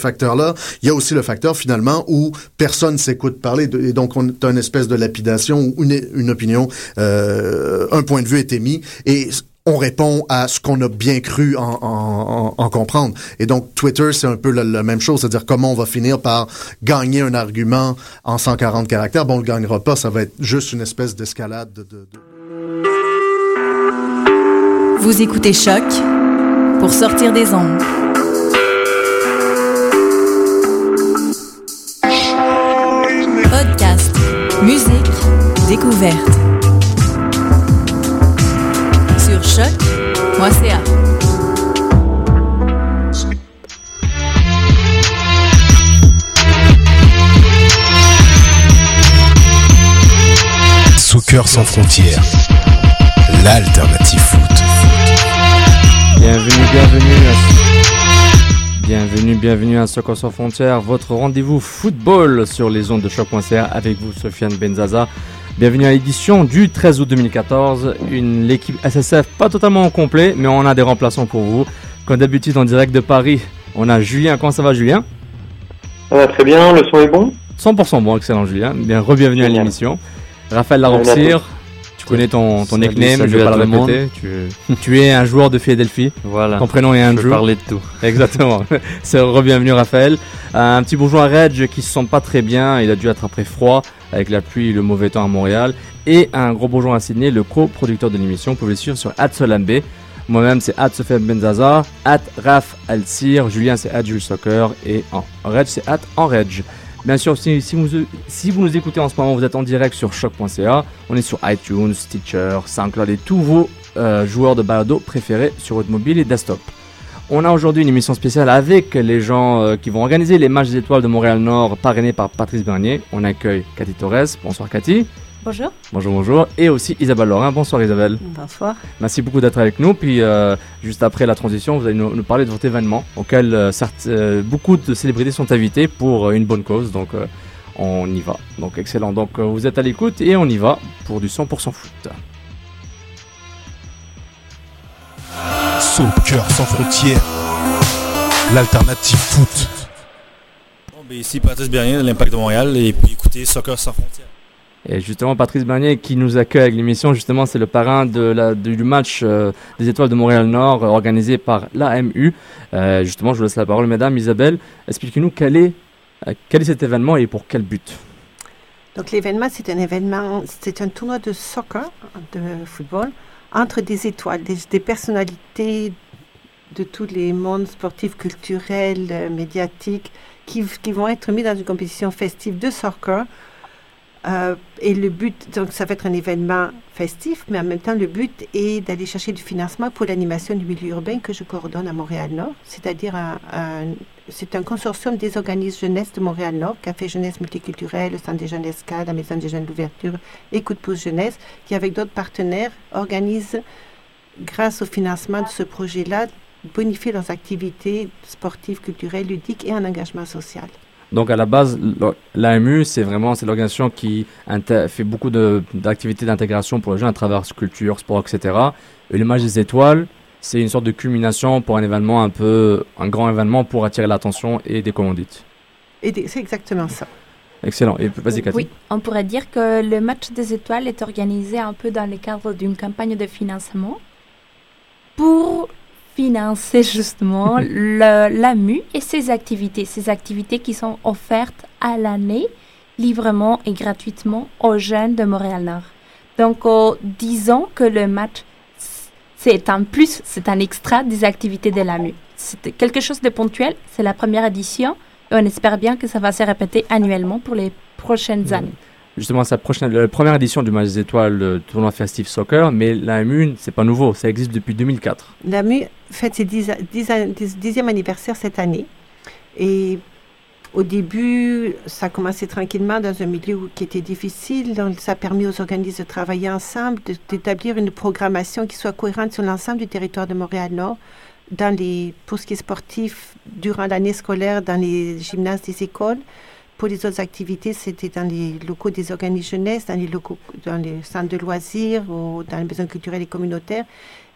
facteur-là. Il y a aussi le facteur finalement où personne s'écoute parler et donc on a une espèce de lapidation où une, opinion, euh, un point de vue est émis et on répond à ce qu'on a bien cru en, en, en, comprendre. Et donc, Twitter, c'est un peu la, même chose, c'est-à-dire comment on va finir par gagner un argument en 140 caractères. Bon, on le gagnera pas, ça va être juste une espèce d'escalade de, de, de... Vous écoutez Choc pour sortir des ondes. Musique, découverte. Sur choc.ca. Soccer sans frontières, l'alternative foot. Bienvenue, bienvenue à... Bienvenue, bienvenue à Soccer sans frontières, votre rendez-vous football sur les ondes de choc.ca avec vous, Sofiane Benzaza. Bienvenue à l'édition du 13 août 2014. Une l'équipe SSF pas totalement au complet, mais on a des remplaçants pour vous. Comme d'habitude en direct de Paris, on a Julien. Comment ça va, Julien? Ça va très bien, le son est bon? 100% bon, excellent, Julien. Bien, re-bienvenue à l'émission. Raphaël Laroxir, tu connais ton, ton nickname, je vais pas le répéter. Tu, tu, es un joueur de Philadelphie. Voilà. Ton prénom est Andrew. Je parler de tout. Exactement. C'est re-bienvenue, Raphaël. Un petit bonjour à Reg qui se sent pas très bien. Il a dû attraper froid avec la pluie et le mauvais temps à Montréal. Et un gros bonjour à Sydney, le co-producteur de l'émission. Vous pouvez le suivre sur Solambe. Moi-même, c'est Sofiane Benzaza, Ad Raf Alcir, Julien, c'est Ad Jules Soccer, et en Reg, c'est Ad en Reg. Bien sûr, si, vous nous écoutez en ce moment, vous êtes en direct sur choc.ca. On est sur iTunes, Stitcher, SoundCloud et tous vos euh, joueurs de balado préférés sur votre mobile et desktop. On a aujourd'hui une émission spéciale avec les gens euh, qui vont organiser les matchs des étoiles de Montréal-Nord parrainés par Patrice Bernier. On accueille Cathy Torres. Bonsoir Cathy. Bonjour. Bonjour, bonjour. Et aussi Isabelle Laurin. Bonsoir Isabelle. Bonsoir. Merci beaucoup d'être avec nous. Puis euh, juste après la transition, vous allez nous, nous parler de votre événement auquel euh, certes, euh, beaucoup de célébrités sont invitées pour euh, une bonne cause. Donc euh, on y va. Donc excellent. Donc euh, vous êtes à l'écoute et on y va pour du 100% foot. Soccer sans frontières, l'alternative foot. Bon, ben ici Patrice Bernier de l'Impact de Montréal et puis écoutez Soccer sans frontières. Et justement, Patrice Bernier qui nous accueille avec l'émission, justement, c'est le parrain du match euh, des étoiles de Montréal-Nord euh, organisé par l'AMU. Euh, justement, je vous laisse la parole, mesdames. Isabelle, expliquez-nous quel est, cet événement et pour quel but? Donc l'événement, c'est un événement, c'est un tournoi de soccer, de football, entre des étoiles, des, personnalités de tous les mondes sportifs, culturels, médiatiques, qui vont être mis dans une compétition festive de soccer. Euh, et le but, donc ça va être un événement festif, mais en même temps, le but est d'aller chercher du financement pour l'animation du milieu urbain que je coordonne à Montréal-Nord, c'est-à-dire un, un- c'est un consortium des organismes jeunesse de Montréal-Nord, Café Jeunesse Multiculturel, le Centre des Jeunes Escales, la Maison des Jeunes d'ouverture et Coup de pouce jeunesse, qui avec d'autres partenaires organisent, grâce au financement de ce projet-là, bonifier leurs activités sportives, culturelles, ludiques et en engagement social. Donc à la base, l'AMU, c'est vraiment c'est l'organisation qui fait beaucoup de- d'activités d'intégration pour les jeunes à travers culture, sport, etc. Et le match des étoiles, c'est une sorte de culmination pour un événement un peu, un grand événement pour attirer l'attention et des commandites. Et c'est exactement ça. Excellent. Et vas-y, Cathy. Oui, on pourrait dire que le match des étoiles est organisé un peu dans le cadre d'une campagne de financement pour financer justement l'AMU et ses activités, ces activités qui sont offertes à l'année librement et gratuitement aux jeunes de Montréal-Nord. Donc, euh, disons que le match, c'est un plus, c'est un extra des activités de l'AMU. C'est quelque chose de ponctuel, c'est la première édition et on espère bien que ça va se répéter annuellement pour les prochaines années. Justement, la, prochaine, la première édition du match des étoiles, le tournoi festif soccer, mais l'AMU, c'est pas nouveau, ça existe depuis 2004. L'AMU fête ses 10 10 an- 10 dixième anniversaire cette année. Et au début, ça a commencé tranquillement dans un milieu qui était difficile. Donc, ça a permis aux organismes de travailler ensemble, d'établir une programmation qui soit cohérente sur l'ensemble du territoire de Montréal-Nord. Dans les, pour ce qui est sportif, durant l'année scolaire, dans les gymnases des écoles. Pour les autres activités, c'était dans les locaux des organismes jeunesse, dans les locaux, dans les centres de loisirs ou dans les maisons culturelles et communautaires.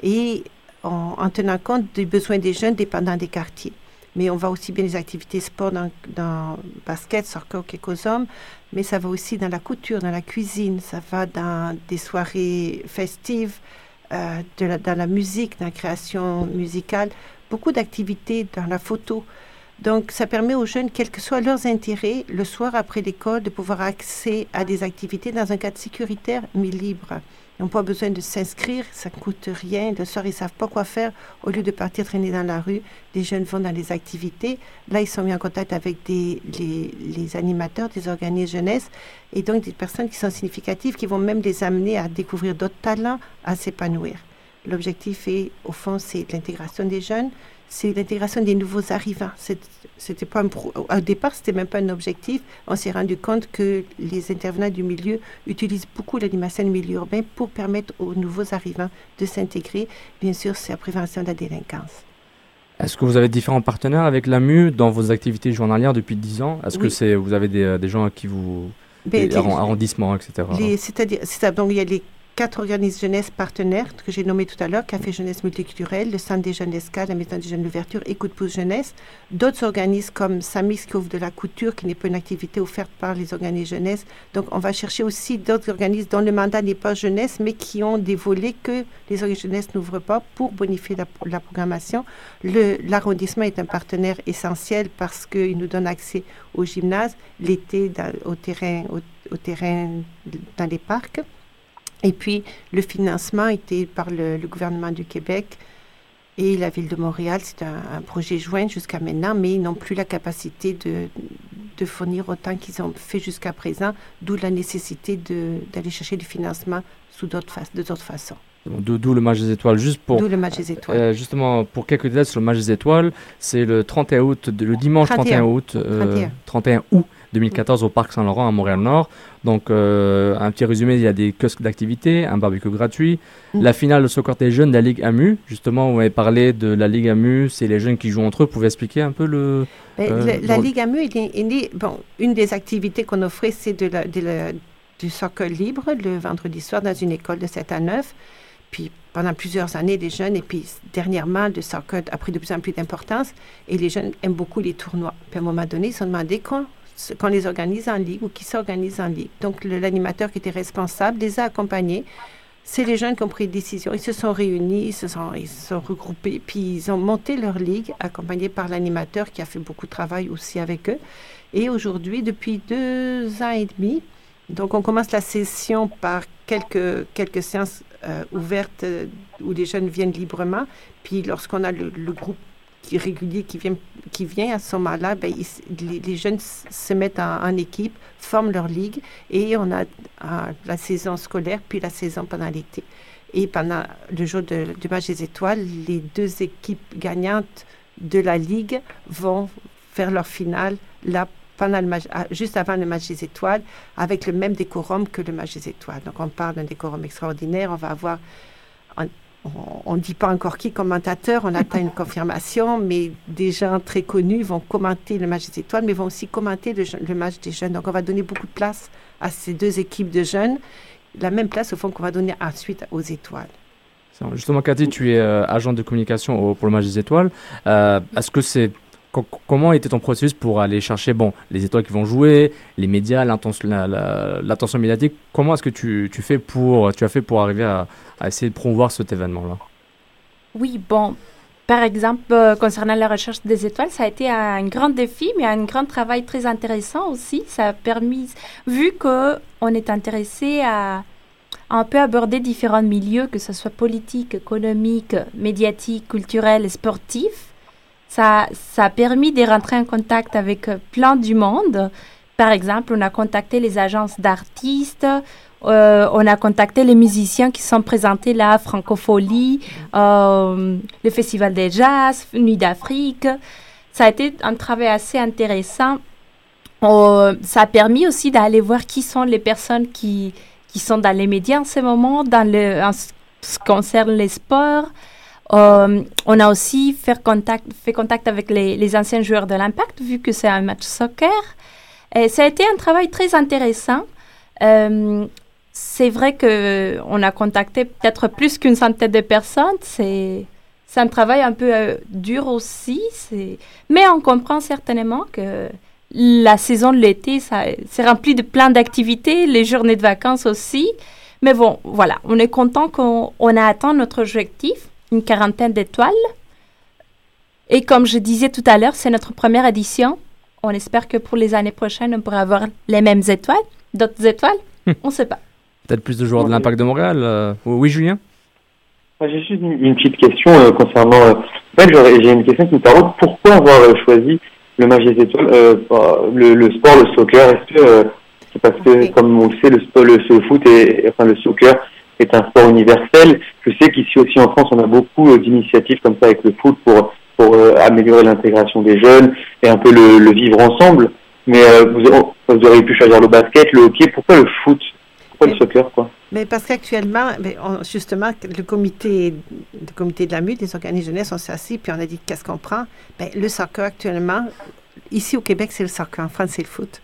Et en, en tenant compte des besoins des jeunes dépendant des quartiers. mais on voit aussi bien les activités sport dans, dans basket, soccer, hommes, mais ça va aussi dans la couture, dans la cuisine, ça va dans des soirées festives, euh, dans la musique, dans la création musicale, beaucoup d'activités dans la photo. Donc, ça permet aux jeunes, quels que soient leurs intérêts, le soir après l'école, de pouvoir accéder à des activités dans un cadre sécuritaire mais libre. Ils n'ont pas besoin de s'inscrire, ça ne coûte rien. Le soir, ils ne savent pas quoi faire. Au lieu de partir traîner dans la rue, les jeunes vont dans les activités. Là, ils sont mis en contact avec des, les, les animateurs des organismes jeunesse et donc des personnes qui sont significatives, qui vont même les amener à découvrir d'autres talents, à s'épanouir. L'objectif est, au fond, c'est l'intégration des jeunes, c'est l'intégration des nouveaux arrivants. C'était pas un pro- au départ, c'était même pas un objectif. On s'est rendu compte que les intervenants du milieu utilisent beaucoup l'animation du milieu urbain pour permettre aux nouveaux arrivants de s'intégrer. Bien sûr, c'est la prévention de la délinquance. Est-ce que vous avez différents partenaires avec l'AMU dans vos activités journalières depuis 10 ans? Est-ce que c'est vous avez des, euh, des gens qui vous Ben, des arrondissements, etc. C'est-à-dire. Donc, il y a les quatre organismes jeunesse partenaires que j'ai nommés tout à l'heure, Café Jeunesse Multiculturel, le Centre des Jeunes d'Escale, la Maison des Jeunes d'Ouverture et Coup de pouce Jeunesse. D'autres organismes comme Samix qui ouvre de la couture, qui n'est pas une activité offerte par les organismes jeunesse. Donc, on va chercher aussi d'autres organismes dont le mandat n'est pas jeunesse, mais qui ont des volets que les organismes jeunesse n'ouvrent pas pour bonifier la, la programmation. L'arrondissement est un partenaire essentiel parce qu'il nous donne accès au gymnase, l'été au terrain, au terrain dans les parcs. Et puis, le financement était par le, le gouvernement du Québec et la ville de Montréal. C'est un, un projet joint jusqu'à maintenant, mais ils n'ont plus la capacité de, de fournir autant qu'ils ont fait jusqu'à présent, d'où la nécessité d'aller chercher du financement sous d'autres de d'autres façons. D'où le match des étoiles. Juste pour D'où le match des étoiles. Euh, justement, pour quelques détails sur le match des étoiles, c'est le 31 août, le dimanche 31, 31 août, euh, 31. 31 août 2014 au Parc Saint-Laurent à Montréal-Nord. Donc, euh, un petit résumé, il y a des kiosques d'activités, un barbecue gratuit, Mm. la finale de soccer des jeunes de la Ligue AMU. Justement, vous avez parlé de la Ligue AMU, c'est les jeunes qui jouent entre eux. Vous pouvez expliquer un peu le... Euh, la Ligue AMU est, est bon, une des activités qu'on offrait, c'est de la- de la- du soccer libre le vendredi soir dans une école de 7 à 9. Puis pendant plusieurs années, les jeunes, et puis dernièrement, le soccer a pris de plus en plus d'importance et les jeunes aiment beaucoup les tournois. Puis à un moment donné, ils se sont demandé quand qu'on les organise en ligue ou qui s'organise en ligue. Donc l'animateur qui était responsable les a accompagnés. C'est les jeunes qui ont pris des décisions. Ils se sont réunis, ils se sont, regroupés, puis ils ont monté leur ligue, accompagnés par l'animateur qui a fait beaucoup de travail aussi avec eux. Et aujourd'hui, depuis deux ans et demi, donc on commence la session par quelques, quelques séances euh, ouvertes euh, où les jeunes viennent librement. Puis lorsqu'on a le groupe régulier qui vient, qui vient à ce moment-là, ben, les, jeunes se mettent en, équipe, forment leur ligue et on a la saison scolaire puis la saison pendant l'été. Et pendant le jour du match des étoiles, les deux équipes gagnantes de la ligue vont faire leur finale là pendant le match, juste avant le match des étoiles, avec le même décorum que le match des étoiles. Donc on parle d'un décorum extraordinaire. On va avoir on ne dit pas encore qui commentateur, on attend une confirmation, mais des gens très connus vont commenter le match des étoiles, mais vont aussi commenter le, match des jeunes. Donc on va donner beaucoup de place à ces deux équipes de jeunes, la même place au fond qu'on va donner ensuite aux étoiles. Justement, Cathy, tu es euh, agent de communication pour le match des étoiles. Euh, Est-ce que c'est... co- Comment était ton processus pour aller chercher bon, les étoiles qui vont jouer, les médias, l'attention médiatique? Comment est-ce que tu, fais pour, tu as fait pour arriver à, essayer de promouvoir cet événement-là? Oui, bon, par exemple, euh, concernant la recherche des étoiles, ça a été un grand défi, mais un grand travail très intéressant aussi. Ça a permis, vu que on est intéressé à, à un peu aborder différents milieux, que ce soit politique, économique, médiatique, culturel et sportif, ça, ça a permis de rentrer en contact avec euh, plein du monde. Par exemple, on a contacté les agences d'artistes, euh, on a contacté les musiciens qui sont présentés là, Francophonie, euh, le Festival des Jazz, Nuit d'Afrique. Ça a été un travail assez intéressant. Ça a permis aussi d'aller voir qui sont les personnes qui, qui sont dans les médias en ce moment, dans le, en ce qui concerne les sports. Euh, on a aussi fait contact, fait contact avec les, anciens joueurs de l'Impact, vu que c'est un match soccer. Et ça a été un travail très intéressant. Euh, c'est vrai que on a contacté peut-être plus qu'une centaine de personnes. C'est un travail un peu euh, dur aussi, mais on comprend certainement que la saison de l'été, ça, c'est rempli de plein d'activités, les journées de vacances aussi. Mais bon, voilà, on est content qu'on on a atteint notre objectif, une quarantaine d'étoiles. Et comme je disais tout à l'heure, c'est notre première édition. On espère que pour les années prochaines, on pourra avoir les mêmes étoiles, d'autres étoiles. on ne sait pas. Peut-être plus de joueurs de l'Impact de Montréal. euh, Oui, Julien? Moi, J'ai juste une, une petite question euh, concernant. euh, en fait, j'aurais- j'ai une question qui me taraude. Pourquoi avoir euh, choisi le match des étoiles, euh, bah, le, le sport, le soccer? Est-ce que euh, c'est parce que, comme on le sait, le, sport, le, le foot et enfin le soccer est un sport universel. Je sais qu'ici aussi en France, on a beaucoup euh, d'initiatives comme ça avec le foot pour pour euh, améliorer l'intégration des jeunes et un peu le, le vivre ensemble. Mais euh, vous, vous auriez pu choisir le basket, le hockey. Pourquoi le foot? Pourquoi le soccer, quoi? Mais parce qu'actuellement, justement, le comité, le comité de la MUD, les organismes jeunesse, on s'est assis, puis on a dit qu'est-ce qu'on prend? Ben, le soccer actuellement, ici au Québec, c'est le soccer, en France, c'est le foot.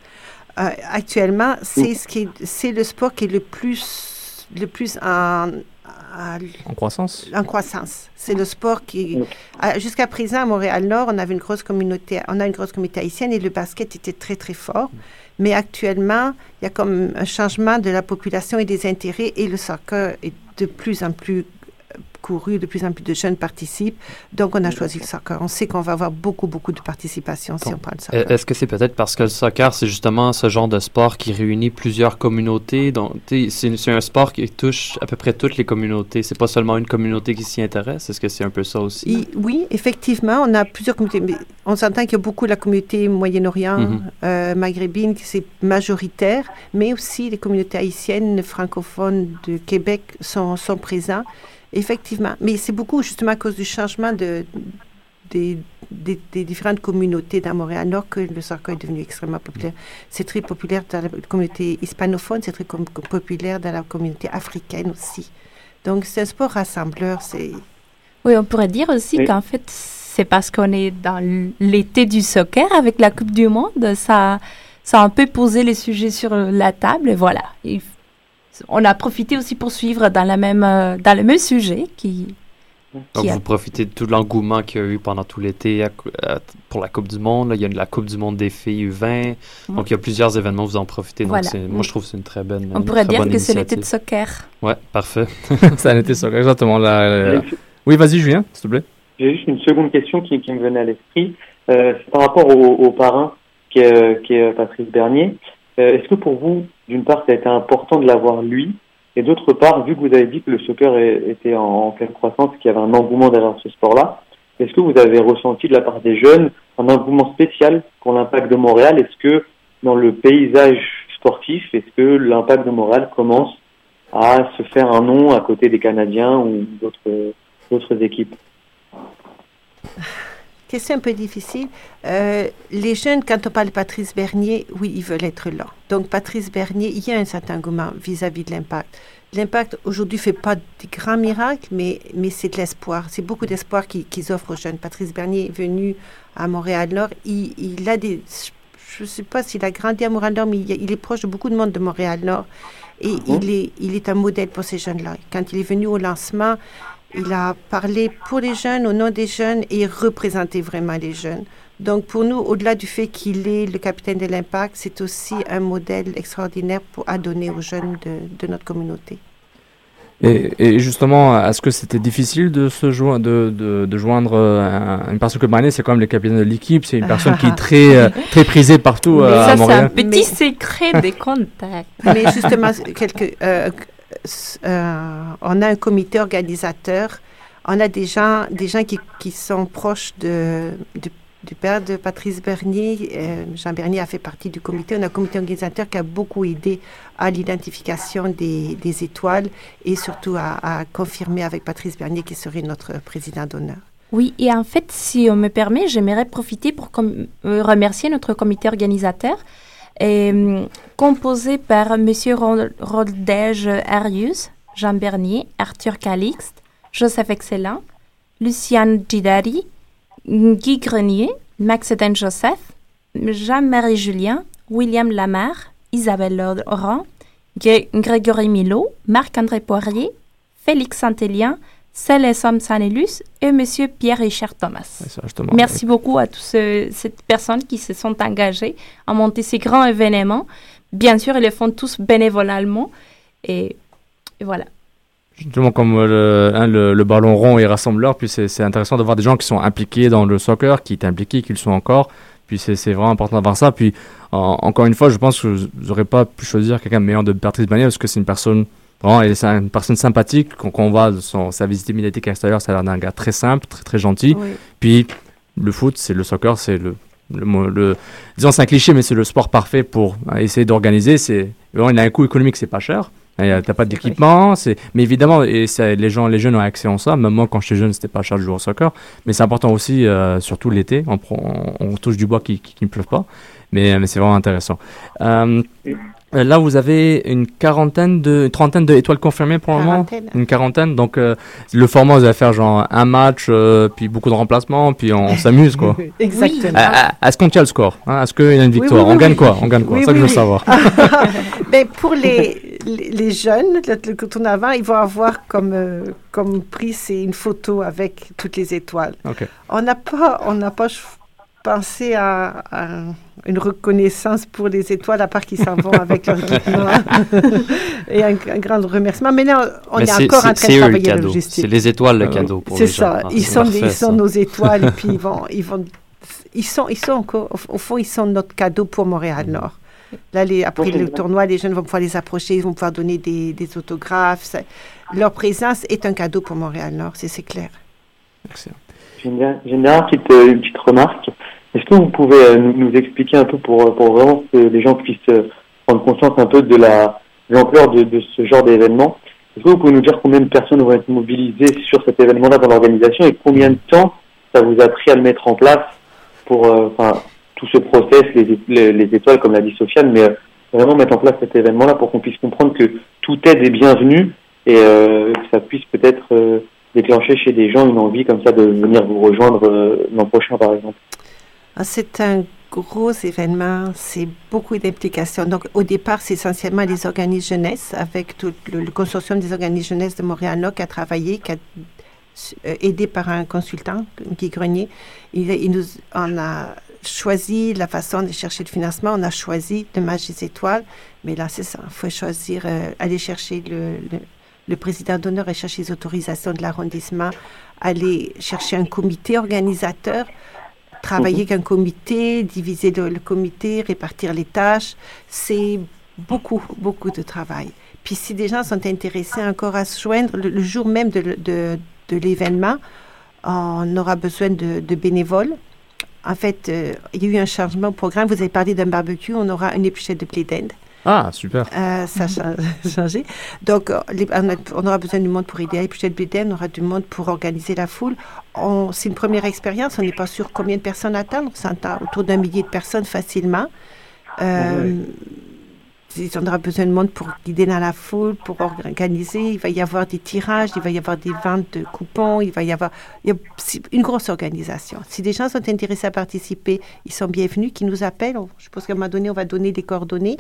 Euh, actuellement, c'est ce qui c'est le sport qui est le plus, le plus en, En croissance en croissance. C'est le sport qui. Jusqu'à présent, à Montréal-Nord, on avait une grosse communauté, on a une grosse communauté haïtienne et le basket était très, très fort. Mais actuellement, il y a comme un changement de la population et des intérêts et le soccer est de plus en plus couru, de plus en plus de jeunes participent. Donc, on a choisi le soccer. On sait qu'on va avoir beaucoup, beaucoup de participation si on prend le soccer. Est-ce que c'est peut-être parce que le soccer, c'est justement ce genre de sport qui réunit plusieurs communautés? Donc, c'est c'est un sport qui touche à peu près toutes les communautés. C'est pas seulement une communauté qui s'y intéresse. Est-ce que c'est un peu ça aussi? Oui, effectivement, on a plusieurs communautés. Mais on s'entend qu'il y a beaucoup la communauté Moyen-Orient, euh, maghrébine, qui c'est majoritaire, mais aussi les communautés haïtiennes, francophones de Québec sont, sont présents. Effectivement. Mais c'est beaucoup justement à cause du changement de, des, des, des différentes communautés dans Montréal-Nord que le soccer est devenu extrêmement populaire. C'est très populaire dans la communauté hispanophone, c'est très com- populaire dans la communauté africaine aussi. Donc, c'est un sport rassembleur. C'est Oui, on pourrait dire aussi Oui. qu'en fait, c'est parce qu'on est dans l'été du soccer avec la Coupe du Monde, ça, ça a un peu posé les sujets sur la table et voilà. On a profité aussi pour suivre dans, la même, euh, dans le même sujet qui, Donc, qui a- vous profitez de tout l'engouement qu'il y a eu pendant tout l'été pour la Coupe du Monde. là. Il y a la Coupe du Monde des filles U20. Donc, il y a plusieurs événements, vous en profitez. Donc, Voilà. c'est- moi, je trouve que c'est une très bonne on pourrait dire que c'est l'été de soccer. Ouais, parfait. Ça a été ça, exactement. La, la- la- Oui, vas-y, Julien, s'il te plaît. J'ai juste une seconde question qui, qui me venait à l'esprit. Euh, c'est par rapport au, au parrain qui est, qui est Patrice Bernier. Euh, Est-ce que pour vous, d'une part, ça a été important de l'avoir lui Et d'autre part, vu que vous avez dit que le soccer était en, pleine croissance, qu'il y avait un engouement derrière ce sport-là, est-ce que vous avez ressenti de la part des jeunes un engouement spécial pour l'impact de Montréal? Est-ce que dans le paysage sportif, est-ce que l'impact de Montréal commence à se faire un nom à côté des Canadiens ou d'autres équipes? Question un peu difficile. Euh, les jeunes, quand on parle de Patrice Bernier, oui, ils veulent être là. Donc, Patrice Bernier, il y a un certain engouement vis-à-vis de l'impact. L'impact, aujourd'hui, fait pas de grands miracles, mais, mais c'est de l'espoir. C'est beaucoup d'espoir qu'ils offrent aux jeunes. Patrice Bernier est venu à Montréal-Nord. Il, il a des... Je ne sais pas s'il a grandi à Montréal-Nord, mais il, il est proche de beaucoup de monde de Montréal-Nord. Et il, est, il est un modèle pour ces jeunes-là. Quand il est venu au lancement, il a parlé pour les jeunes, au nom des jeunes, et représenté vraiment les jeunes. Donc pour nous, au-delà du fait qu'il est le capitaine de l'impact, c'est aussi un modèle extraordinaire pour, à donner aux jeunes de, de notre communauté. Et, et justement, est-ce que c'était difficile de se joindre, de, de, de joindre euh, un- une personne comme Mané? C'est quand même le capitaine de l'équipe, c'est une personne qui est très, euh, très prisée partout euh, Mais à ça, c'est un petit Mais- secret des contacts. Mais justement, quelques, euh, euh, on a un comité organisateur, on a des gens, des gens qui, sont proches du père de Patrice Bernier. Euh, Jean Bernier a fait partie du comité. On a un comité organisateur qui a beaucoup aidé à l'identification des, étoiles et surtout à, à confirmer avec Patrice Bernier qui serait notre président d'honneur. Oui, et en fait, si on me permet, j'aimerais profiter pour euh, remercier notre comité organisateur, et, hum, composé par M. Roldège Arius, Jean Bernier, Arthur Calixte, Joseph Excellent, Luciane Gidari, Guy Grenier, Max Eden Joseph, Jean-Marie Julien, William Lamar, Isabelle Laurent, Gré- Grégory Milo, Marc-André Poirier, Félix Saint-Élien, c'est les Sam Sanelus et Monsieur Pierre-Richard Thomas. Merci beaucoup à toutes ces personnes qui se sont engagées à monter ces grands événements. Bien sûr, ils le font tous bénévolement. Et, et voilà. Justement, comme euh, le, hein, le, le ballon rond est rassembleur, puis c'est intéressant de voir des gens qui sont impliqués dans le soccer, qui étaient impliqués, qui le sont encore. Puis c'est vraiment important d'avoir ça. Puis en- encore une fois, je pense que vous n'aurez pas pu choisir quelqu'un meilleur de Patrice Bagné parce que c'est une personne vraiment, elle est une personne sympathique. Quand, quand on voit son, sa visite médiatique à l'extérieur, ça a l'air d'un gars très simple, très très gentil. Oui. Puis le foot, c'est le soccer, c'est le, le, le- disons c'est un cliché, mais c'est le sport parfait pour euh, essayer d'organiser. C'est vraiment, il a un coût économique, c'est pas cher. A- T'as pas d'équipement, c'est mais évidemment et ça, les gens, les jeunes ont accès à ça. Même moi, quand j'étais jeune, c'était pas cher de jouer au soccer, mais c'est important aussi, euh, surtout l'été. On, prend- on, on touche du bois qui, qui, qui ne pleuve pas, mais, mais c'est vraiment intéressant. Euh, euh, là, vous avez une quarantaine de, une trentaine d'étoiles confirmées pour le moment. Quarantaine. Une quarantaine. Donc, euh, le format, vous allez faire genre un match, euh, puis beaucoup de remplacements, puis on, on s'amuse, quoi. Exactement. Euh, euh, Est-ce qu'on tient le score hein? Est-ce qu'il y a une Oui, victoire? oui, On oui, gagne oui. quoi? On gagne quoi? Oui, C'est ça que oui, je veux savoir. Ben, pour les, les, les jeunes, le, le tournoi, ils vont avoir comme, euh, comme prix, c'est une photo avec toutes les étoiles. Ok. On n'a pas, on n'a pas pensé à, à une reconnaissance pour les étoiles, à part qu'ils s'en vont avec leur. Et un, un grand remerciement. Mais là, on Mais est, c'est- encore en train c'est- de c'est eux le travailler la cadeau. logistique. C'est les étoiles le Euh, cadeau pour C'est les gens. ça. Ah, ils c'est sont, parfait, ils sont ça. nos étoiles et puis ils vont, ils vont, ils sont, ils sont encore, au, au fond, ils sont notre cadeau pour Montréal Nord. Là, les, après le tournoi, les jeunes vont pouvoir les approcher, ils vont pouvoir donner des, des autographes. Leur présence est un cadeau pour Montréal Nord, c'est c'est clair. Excellent. J'ai euh, une petite remarque. Est-ce que vous pouvez euh, nous, expliquer un peu pour, euh, pour vraiment que les gens puissent prendre conscience un peu de la l'ampleur de, ce genre d'événement? Est-ce que vous pouvez nous dire combien de personnes vont être mobilisées sur cet événement-là dans l'organisation et combien de temps ça vous a pris à le mettre en place pour enfin, tout ce process, les, les, les étoiles comme l'a dit Sofiane, mais vraiment mettre en place cet événement-là pour qu'on puisse comprendre que tout aide est bienvenu et que ça puisse peut-être déclencher chez des gens une envie comme ça de venir vous rejoindre euh, l'an prochain par exemple. Ah, C'est un gros événement, c'est beaucoup d'implications. Donc, au départ, c'est essentiellement les organismes jeunesse, avec tout le, consortium des organismes jeunesse de Montréal qui a travaillé, qui a euh, aidé par un consultant, Guy Grenier. Il, nous, on a choisi la façon de chercher le financement, on a choisi match des étoiles, mais là, c'est ça, il faut choisir, euh, aller chercher le, le président d'honneur et chercher les autorisations de l'arrondissement, aller chercher un comité organisateur, travailler avec un comité, diviser le, le comité, répartir les tâches, c'est beaucoup, beaucoup de travail. Puis si des gens sont intéressés encore à se joindre, le, le jour même de, de, de l'événement, on aura besoin de, de bénévoles. En fait, euh, il y a eu un changement au programme. Vous avez parlé d'un barbecue, on aura une épluchette de blé d'Inde. Ah, super. Euh, ça a cha- changé. Donc, euh, les- on, a- on aura besoin du monde pour aider à éplucher le blé d'Inde, on aura du monde pour organiser la foule. On- C'est une première expérience, on n'est pas sûr combien de personnes attendre. On s'entend autour d'un millier de personnes facilement. Euh, si- On aura besoin de monde pour guider dans la foule, pour organiser. Il va y avoir des tirages, il va y avoir des ventes de coupons, il va y avoir il y a- c'est une grosse organisation. Si des gens sont intéressés à participer, ils sont bienvenus, qu'ils nous appellent. Je pense qu'à un moment donné, on va donner des coordonnées.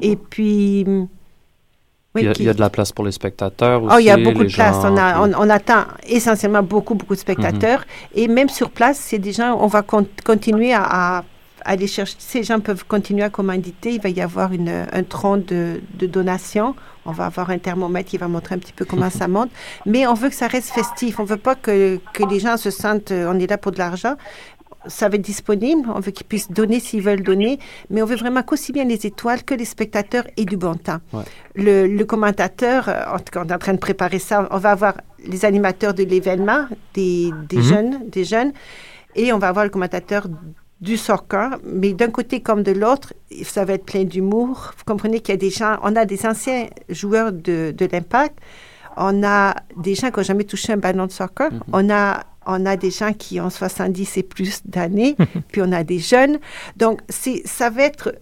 Et puis... oui, Il y, a, qui- il y a de la place pour les spectateurs aussi. Oh, il y a beaucoup de les place. gens, On, a- puis- on, on attend essentiellement beaucoup, beaucoup de spectateurs. Et même sur place, c'est des gens, on va con- continuer à, à aller chercher. Ces gens peuvent continuer à commanditer. Il va y avoir une, un tronc de, de donation. On va avoir un thermomètre qui va montrer un petit peu comment ça monte. Mais on veut que ça reste festif. On veut pas que, que les gens se sentent, euh, on est là pour de l'argent. Ça va être disponible. On veut qu'ils puissent donner s'ils veulent donner. Mais on veut vraiment qu'aussi bien les étoiles que les spectateurs aient du bon temps. Ouais. Le, le commentateur, euh, en tout cas, on est en train de préparer ça. On va avoir les animateurs de l'événement, des, des Mhm. jeunes, des jeunes, et on va avoir le commentateur du soccer, mais d'un côté comme de l'autre, ça va être plein d'humour. Vous comprenez qu'il y a des gens, on a des anciens joueurs de, de l'impact, on a des gens qui n'ont jamais touché un ballon de soccer, on, a, on a des gens qui ont 70 et plus d'années, puis on a des jeunes. Donc, ça va être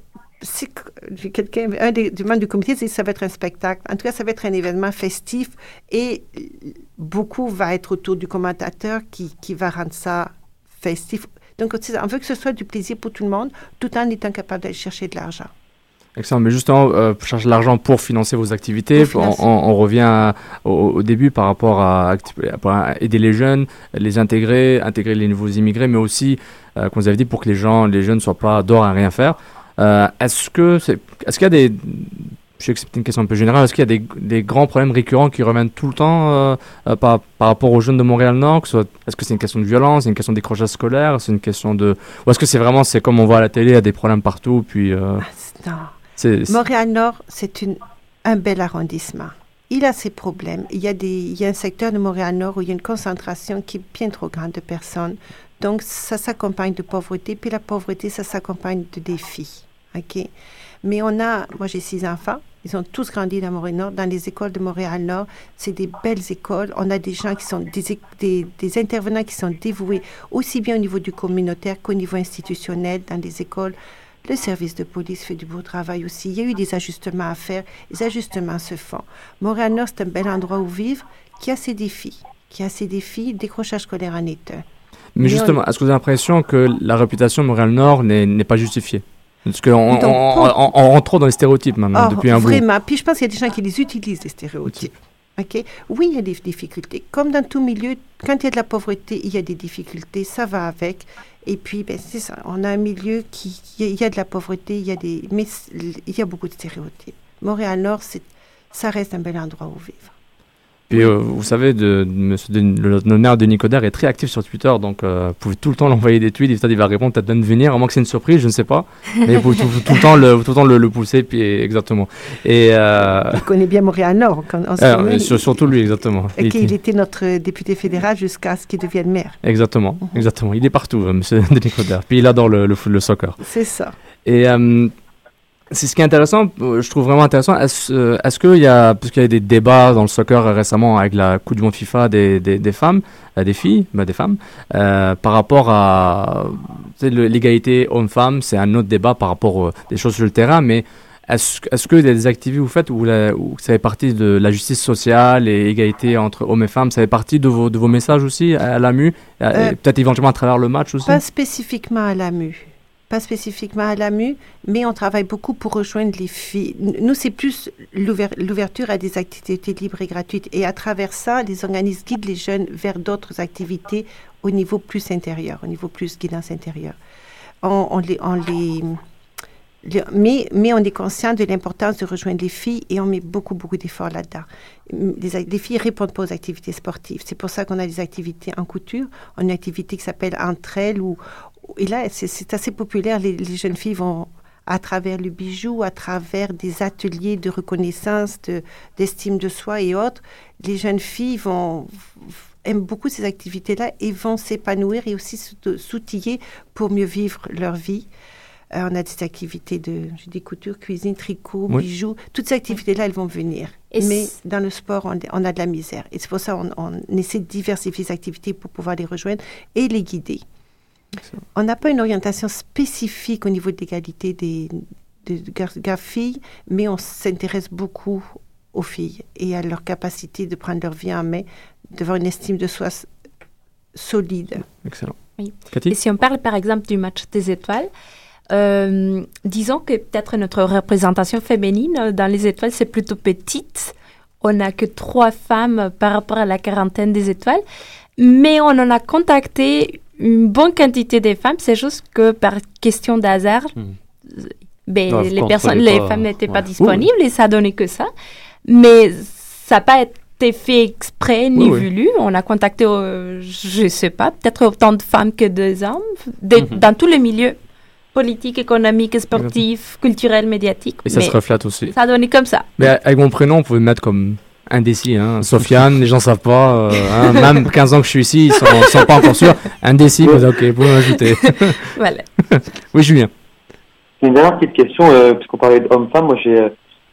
quelqu'un, un des, du membres du comité dit que ça va être un spectacle. En tout cas, ça va être un événement festif et beaucoup va être autour du commentateur qui, qui va rendre ça festif. Donc, on veut que ce soit du plaisir pour tout le monde, tout en étant capable d'aller chercher de l'argent. Excellent, mais justement, euh, chercher l'argent pour financer vos activités. On, financer. on- on revient à- au, au début par rapport à, aider les jeunes, les intégrer, intégrer les nouveaux immigrés, mais aussi, euh, comme vous avez dit, pour que les gens, les jeunes ne soient pas dehors à rien faire. Euh, est-ce que c'est, est-ce qu'il y a des, je sais que c'est une question un peu générale, est-ce qu'il y a des, des grands problèmes récurrents qui reviennent tout le temps euh, euh, par, par rapport aux jeunes de Montréal-Nord que ce soit- Est-ce que c'est une question de violence, une question décrochage scolaire, c'est une question de, ou est-ce que c'est vraiment, c'est comme on voit à la télé, il y a des problèmes partout, puis euh, c'est- Montréal-Nord, c'est une- un bel arrondissement. Il a ses problèmes. Il y a, des, il y a un secteur de Montréal-Nord où il y a une concentration qui est bien trop grande de personnes. Donc, ça s'accompagne de pauvreté. Puis la pauvreté, ça s'accompagne de défis. OK? Mais on a, moi j'ai six enfants, ils ont tous grandi dans Montréal-Nord, dans les écoles de Montréal-Nord. C'est des belles écoles. On a des gens qui sont, des, des, des intervenants qui sont dévoués aussi bien au niveau du communautaire qu'au niveau institutionnel dans les écoles. Le service de police fait du beau travail aussi. Il y a eu des ajustements à faire. Les ajustements se font. Montréal-Nord, c'est un bel endroit où vivre qui a ses défis. Qui a ses défis. Décrochage scolaire en est un. Mais Mais justement, est-ce que vous avez l'impression que la réputation de Montréal-Nord n'est pas justifiée? Parce qu'on on, rentre trop dans les stéréotypes maintenant, Oh, depuis un bout. Vraiment. Puis je pense qu'il y a des gens qui les utilisent, les stéréotypes. OK? Oui, il y a des difficultés. Comme dans tout milieu, quand il y a de la pauvreté, il y a des difficultés. Ça va avec. Et puis, ben, c'est ça. On a un milieu qui. Il y a- de la pauvreté, il y a des. Mais il y a beaucoup de stéréotypes. Montréal-Nord, ça reste un bel endroit où vivre. Puis euh, vous savez, de, de de, le, maire Denis Coderre est très actif sur Twitter, donc euh, vous pouvez tout le temps l'envoyer des tweets, il va répondre, peut-être même venir, à moins que c'est une surprise, je ne sais pas. Mais vous pouvez tout, tout le temps le, tout le, temps le, le pousser, puis exactement. Et euh, Il connaît bien Montréal-Nord. quand on se euh, sur- surtout lui, exactement. Et Il qu'il était- notre député fédéral jusqu'à ce qu'il devienne maire. Exactement, Mhm. exactement. Il est partout, euh, monsieur Denis Coderre. Puis il adore le, le, le soccer. C'est ça. Et c'est ce qui est intéressant, euh, je trouve vraiment intéressant. Est-ce euh, qu'il y a, puisqu'il y a eu des débats dans le soccer récemment avec la Coupe du Monde FIFA des, des, des femmes, euh, des filles, bah, des femmes, euh, par rapport à l'égalité homme-femme, c'est un autre débat par rapport aux des choses sur le terrain, mais est-ce est-ce que des activités que vous faites où, la, où ça fait partie de la justice sociale et égalité entre hommes et femmes, ça fait partie de vos, de vos messages aussi à l'AMU, Euh, peut-être éventuellement à travers le match aussi? Pas spécifiquement à l'AMU. Pas spécifiquement à l'AMU, mais on travaille beaucoup pour rejoindre les filles. Nous, c'est plus l'ouver- l'ouverture à des activités libres et gratuites. Et à travers ça, les organismes guident les jeunes vers d'autres activités au niveau plus intérieur, au niveau plus guidance intérieure. On, les, on les, les- mais, mais on est conscient de l'importance de rejoindre les filles et on met beaucoup, beaucoup d'efforts là-dedans. Les, ac- les filles répondent pas aux activités sportives. C'est pour ça qu'on a des activités en couture. On a une activité qui s'appelle Entre elles où, et là, c'est- assez populaire. Les, les jeunes filles vont à travers le bijou, à travers des ateliers de reconnaissance, de- d'estime de, soi et autres. Les jeunes filles vont aiment beaucoup ces activités-là et vont s'épanouir et aussi s'out- s'outiller pour mieux vivre leur vie. Euh, on a des activités de, j'ai des coutures, cuisine, tricot, Oui. bijoux. Toutes ces activités-là, elles vont venir. Et Mais dans le sport, on, on a de la misère. Et c'est pour ça qu'on on essaie de diversifier les activités pour pouvoir les rejoindre et les guider. On n'a pas une orientation spécifique au niveau de l'égalité des, des gar- gars-filles, mais on s'intéresse beaucoup aux filles et à leur capacité de prendre leur vie en main, d'avoir une estime de soi solide. Excellent. Oui. Cathy Et si on parle par exemple du match des étoiles, euh, disons que peut-être notre représentation féminine dans les étoiles, c'est plutôt petite. On n'a que trois femmes par rapport à la quarantaine des étoiles. Mais on en a contacté une bonne quantité de femmes. C'est juste que par question d'hasard, Hmm. ben, les, personnes, les femmes n'étaient pas disponibles et ça a donné que ça. Mais ça n'a pas été fait exprès ni Oui, oui. voulu. On a contacté, euh, je sais pas, peut-être autant de femmes que de hommes, de- Mhm. dans tous les milieux politiques, économiques, sportifs, culturels, médiatiques. Et ça se reflète aussi. ça a donné comme ça. Mais avec mon prénom, on pouvait me mettre comme indécis. Hein. Sofiane, les gens savent pas. euh, hein, même 15 ans que je suis ici, ils sont, sont pas encore sûrs. Indécis, bah, ok, vous pouvez m'ajouter. Voilà. oui, Julien. Une dernière petite question, euh, puisqu'on parlait d'hommes-femmes, moi j'ai, euh,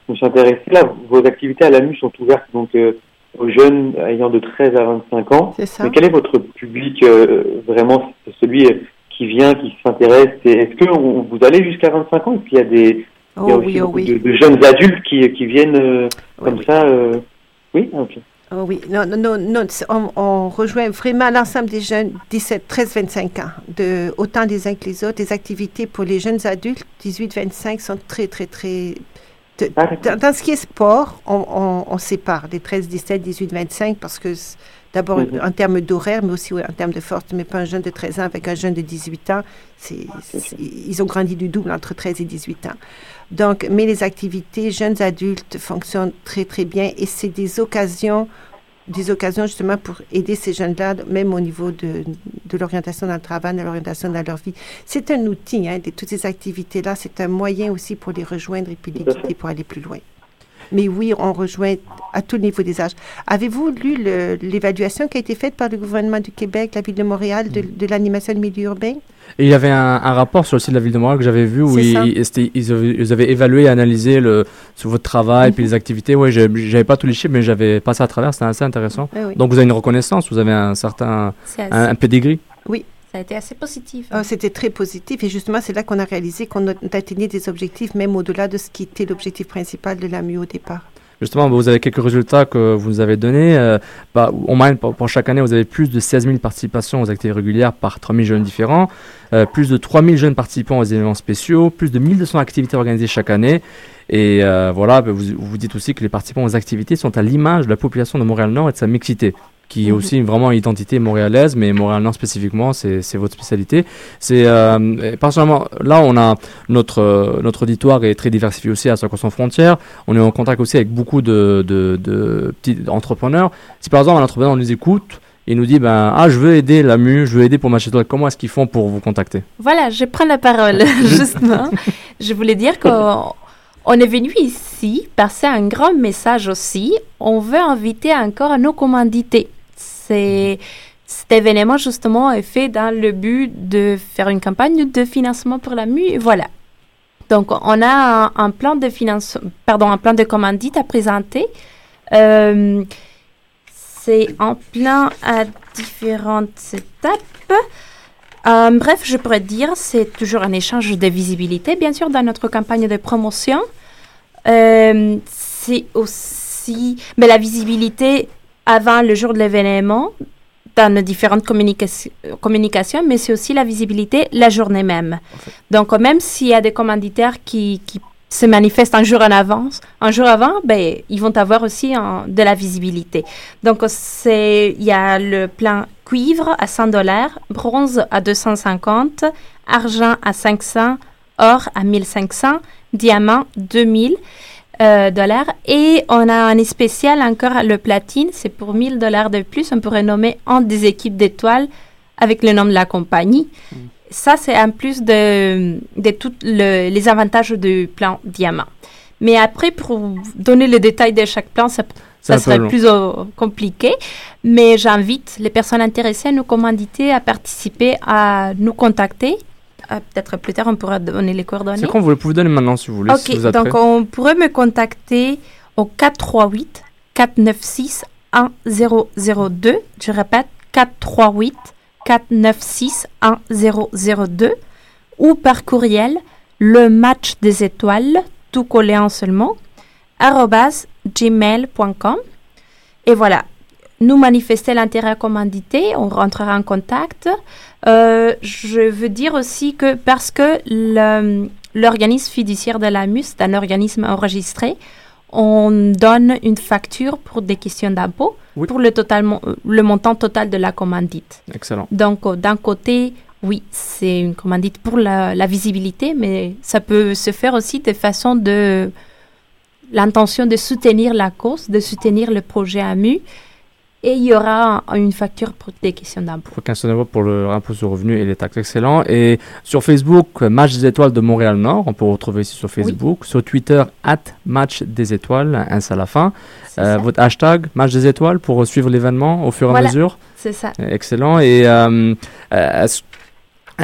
je me suis intéressé là, vos activités à l'AMU sont ouvertes donc euh, aux jeunes ayant de 13 à 25 ans. C'est ça? Mais quel est votre public euh, vraiment celui qui vient, qui s'intéresse? Et Est-ce que vous vous allez jusqu'à 25 ans? Est-ce qu'il y a des il y a Oh aussi oui, oh beaucoup oui. de, de jeunes adultes qui, qui viennent euh, Oui, comme oui. ça euh, Oui, ok. Oh oui, non, non, non, on, on rejoint vraiment l'ensemble des jeunes 17, 13, 25 ans, de, autant les uns que les autres. Les activités pour les jeunes adultes 18, 25 sont très, très, très. de- dans, dans ce qui est sport, on, on, on sépare les 13, 17, 18, 25 parce que d'abord Mhm. en termes d'horaire, mais aussi en termes de force. Mets pas un jeune de 13 ans avec un jeune de 18 ans. C'est- ils ont grandi du double entre 13 et 18 ans. Donc, mais les activités jeunes adultes fonctionnent très, très bien et c'est des occasions, des occasions justement pour aider ces jeunes-là, même au niveau de, de l'orientation dans le travail, de l'orientation dans leur vie. C'est un outil, hein, de, toutes ces activités-là, c'est un moyen aussi pour les rejoindre et puis les guider pour aller plus loin. Mais oui, on rejoint à tout niveau des âges. Avez-vous lu l'évaluation qui a été faite par le gouvernement du Québec, la ville de Montréal, de, de l'animation de milieu urbain? Et il y avait un, un rapport sur le site de la ville de Montréal que j'avais vu où ils, avaient, ils avaient évalué et analysé le, sur votre travail puis les activités. Ouais, j'ai- j'avais pas tous les chiffres, mais j'avais passé à travers, c'était assez intéressant. Ah oui. Donc vous avez une reconnaissance, vous avez un certain un, un pedigree. Oui. Ça a été assez positif. Ah, C'était très positif et justement, c'est là qu'on a réalisé qu'on a atteigné des objectifs, même au-delà de ce qui était l'objectif principal de l'AMU au départ. Justement, vous avez quelques résultats que vous nous avez donnés. Euh, bah, en moyenne, pour, pour chaque année, vous avez plus de 16 000 participations aux activités régulières par 3 000 jeunes différents, euh, plus de 3 000 jeunes participants aux événements spéciaux, plus de 1200 activités organisées chaque année. Et euh, voilà, bah, vous, vous dites aussi que les participants aux activités sont à l'image de la population de Montréal-Nord et de sa mixité qui est Mhm. aussi vraiment une identité montréalaise, mais Montréal-Nord spécifiquement, c'est votre spécialité. C'est euh, personnellement, là, on a notre euh, notre auditoire est très diversifié aussi à Soccer sans frontières. On est en contact aussi avec beaucoup de, de, de petits entrepreneurs. Si par exemple un entrepreneur nous écoute et nous dit ben ah je veux aider l'AMU, je veux aider pour ma toi, comment est-ce qu'ils font pour vous contacter? Voilà, je prends la parole, justement. Je voulais dire qu'on on est venu ici passer un grand message aussi. On veut inviter encore nos commandités. Cet événement, justement, est fait dans le but de faire une campagne de financement pour la MU. Voilà. Donc, on a un, un plan de finance, pardon, un plan de commandite à présenter. Euh, c'est en plein à différentes étapes. Euh, bref, je pourrais dire, c'est toujours un échange de visibilité, bien sûr, dans notre campagne de promotion. Euh, c'est aussi mais la visibilité avant le jour de l'événement dans nos différentes communication- communications, mais c'est aussi la visibilité la journée même. Donc, même s'il y a des commanditaires qui, qui se manifestent un jour en avance, un jour avant, ben, ils vont avoir aussi un- de la visibilité. Donc, il y a le plan cuivre à 100 dollars, bronze à 250, argent à 500, or à 1500, diamant 2000 euh, dollars. Et on a un spécial encore, le platine, c'est pour 1000 dollars de plus. On pourrait nommer en des équipes d'étoiles avec le nom de la compagnie. Ça, c'est en plus de, de tous les avantages du plan diamant. Mais après, pour vous donner le détail de chaque plan, ça, un serait long. plus euh, compliqué. Mais j'invite les personnes intéressées à nous commanditer, à participer, à nous contacter. Euh, Peut-être plus tard, on pourra donner les coordonnées. C'est quand vous le pouvez donner maintenant si vous voulez. si Ok, vous donc on pourrait me contacter au 438 496 1002. Je répète, 438 496 1002 ou par courriel le match des étoiles, tout collé en seulement, gmail.com. Et voilà, nous manifester l'intérêt à commanditer, on rentrera en contact. Euh, je veux dire aussi que parce que l'organisme fiduciaire de la MUS est un organisme enregistré, on donne une facture pour des questions d'impôt Oui. pour le, total, le montant total de la commandite. Excellent. Donc, euh, d'un côté, oui, c'est une commandite pour la, la visibilité, mais ça peut se faire aussi de façon de l'intention de soutenir la cause, de soutenir le projet AMU. Et il y aura un- une facture pour des questions d'impôt. Aucun sonnerie pour le impôt sur le revenu et les taxes. Excellent. Et sur Facebook, Match des étoiles de Montréal-Nord. On peut retrouver ici sur Facebook. Sur Twitter, at Match des étoiles, un à la fin. Euh, votre hashtag, Match des étoiles, pour suivre l'événement au fur et Voilà. à mesure. C'est ça. Excellent. Et euh, euh, est-ce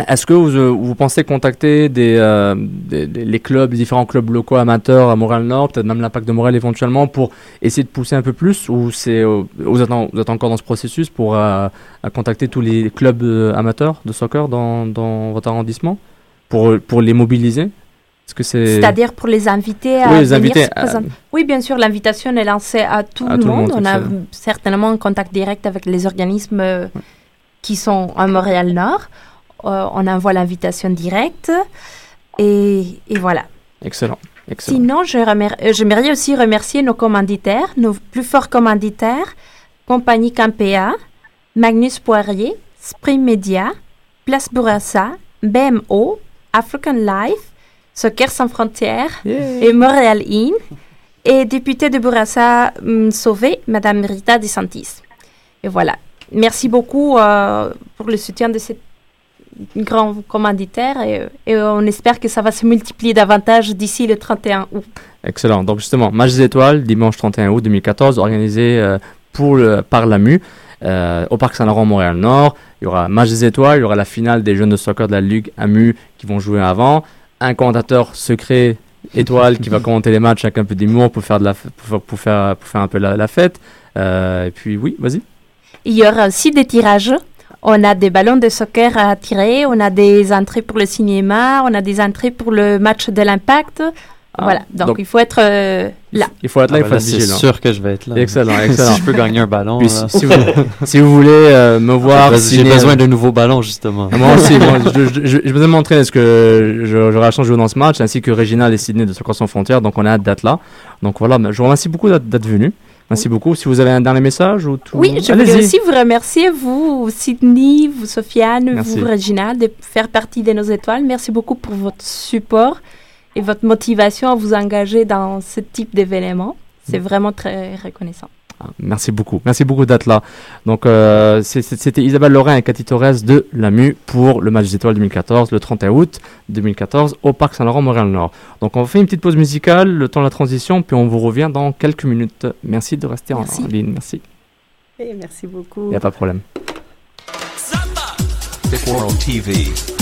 est-ce que vous, euh, vous pensez contacter des, euh, des- des- les clubs, les différents clubs locaux amateurs à Montréal-Nord, peut-être même l'Impact de Montréal éventuellement, pour essayer de pousser un peu plus Ou c'est, euh, vous, êtes en- vous êtes encore dans ce processus pour euh, à contacter tous les clubs amateurs de soccer dans, dans votre arrondissement pour, pour les mobiliser? C'est... C'est-à-dire pour les invités à Oui, les venir se présenter. Oui, bien sûr, l'invitation est lancée à tout À le tout le monde. On a certainement un contact direct avec les organismes qui sont à Montréal-Nord. Euh, on envoie l'invitation directe. Et, et voilà. Excellent. Excellent. Sinon, euh, j'aimerais aussi remercier nos commanditaires, nos plus forts commanditaires, Compagnie Campea, Magnus Poirier, Spring Media, Place Bourassa, BMO, African Life, Soccer Sans Frontières et Montréal In, et député de Bourassa hum, Sauvé, Madame Rita DeSantis. Et voilà. Merci beaucoup euh, pour le soutien de ces grands commanditaires et, et on espère que ça va se multiplier davantage d'ici le 31 août. Excellent. Donc justement, match des étoiles, dimanche 31 août 2014, organisé euh, pour le, par l'AMU euh, au Parc Saint-Laurent Montréal-Nord. Il y aura match des étoiles, il y aura la finale des jeunes de soccer de la Ligue AMU qui vont jouer avant, un commentateur secret étoile qui va commenter les matchs avec un peu d'humour pour faire de la f- pour, faire- pour faire pour faire un peu la, la fête. Euh, et puis oui, vas-y. Il y aura aussi des tirages. On a des ballons de soccer à tirer, on a des entrées pour le cinéma, on a des entrées pour le match de l'Impact. Ah, voilà, donc, donc- il faut être euh, là. Il faut être là, Ah il ben faut là, être c'est vigilant. sûr que je vais être là. Excellent, excellent. si je peux gagner un ballon. Puis là. si, vous, si vous voulez euh, me voir, Parce que J'ai besoin de nouveaux ballons, justement. Ah, Moi aussi, moi, je, je, je, je vais montrer est-ce que j'aurai la chance de jouer dans ce match, ainsi que Réginald et Sydney de Soccer Sans Frontières, donc on a hâte d'être là. Donc voilà, je vous remercie beaucoup d'être venu. Merci beaucoup. Si vous avez un dernier message ou tout. Oui, je voulais aussi vous remercier, vous, Sydney, vous, Sofiane, Merci. vous, Regina, de faire partie de nos étoiles. Merci beaucoup pour votre support et votre motivation à vous engager dans ce type d'événement. C'est Mm. vraiment très reconnaissant. Merci beaucoup. Merci beaucoup d'être là. Donc, euh, c'est- c'est- c'était Isabelle Lorrain et Cathy Torres de l'AMU pour le match des étoiles 2014, le 31 août 2014, au Parc Saint-Laurent, Montréal-Nord. Donc, on fait une petite pause musicale, le temps de la transition, puis on vous revient dans quelques minutes. Merci de rester Merci. en ligne. Merci. Et merci beaucoup. Il n'y a pas de problème. World TV.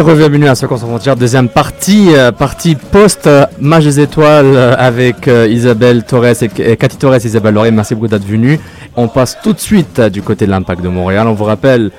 Et bienvenue à Seconde sans frontières, deuxième partie, euh, partie post-Match des étoiles euh, avec euh, Isabelle Torres et, et Cathy Torres et Isabelle Lauré. Merci beaucoup d'être venus. On passe tout de suite euh, du côté de l'Impact de Montréal. On vous rappelle,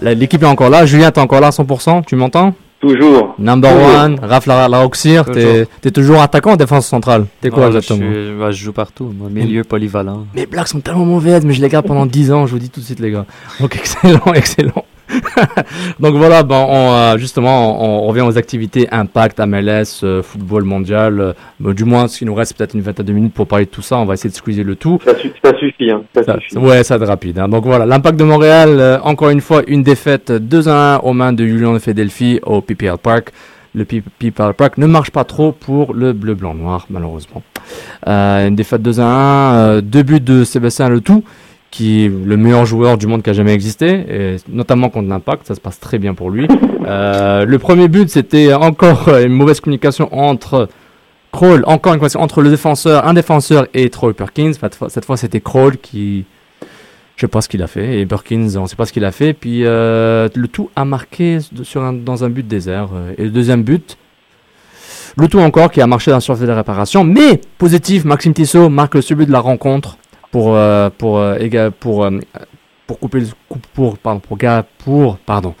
l'équipe est encore là. Julien, t'es encore là à 100% Tu m'entends? Toujours. Number Toujours. one, Raph la, la Roxir, t'es Toujours. t'es toujours attaquant en défense centrale. T'es quoi Ouais, exactement? je, suis- ouais, je joue partout, moi, milieu polyvalent. Mes blagues sont tellement mauvaises, mais je les garde pendant 10 ans, je vous dis tout de suite, les gars. Donc, excellent, excellent. Donc voilà, bon, on, euh, justement, on, on revient aux activités Impact, MLS, euh, football mondial. euh, du moins, ce qui nous reste, peut-être une vingtaine de minutes pour parler de tout ça. On va essayer de squeezer le tout. Ça, su- ça suffit. Hein. Ça Ça- suffit. ouais, ça être rapide. hein. Donc voilà, l'Impact de Montréal, encore une fois, une défaite 2 à 1 aux mains de Julian de Philadelphie au PPL Park. Le P- PPL Park ne marche pas trop pour le bleu, blanc, noir, malheureusement. Euh, une défaite 2 à 1, euh, deux buts de Sébastien Letou, qui est le meilleur joueur du monde qui a jamais existé, et notamment contre l'Impact, ça se passe très bien pour lui. Euh, le premier but, c'était encore euh, une mauvaise communication entre Kroll, encore une fois, entre le défenseur, un défenseur et Troy Perkins. Cette fois, cette fois, c'était Kroll qui, je sais pas ce qu'il a fait, et Perkins, on sait pas ce qu'il a fait. Puis euh, le tout a marqué sur un- dans un but désert. euh, Et le deuxième but, le tout encore qui a marché dans la surface de réparation. Mais positif, Maxime Tissot marque le but de la rencontre pour euh, pour euh, pour euh, pour couper le pour pardon pour pour pardon.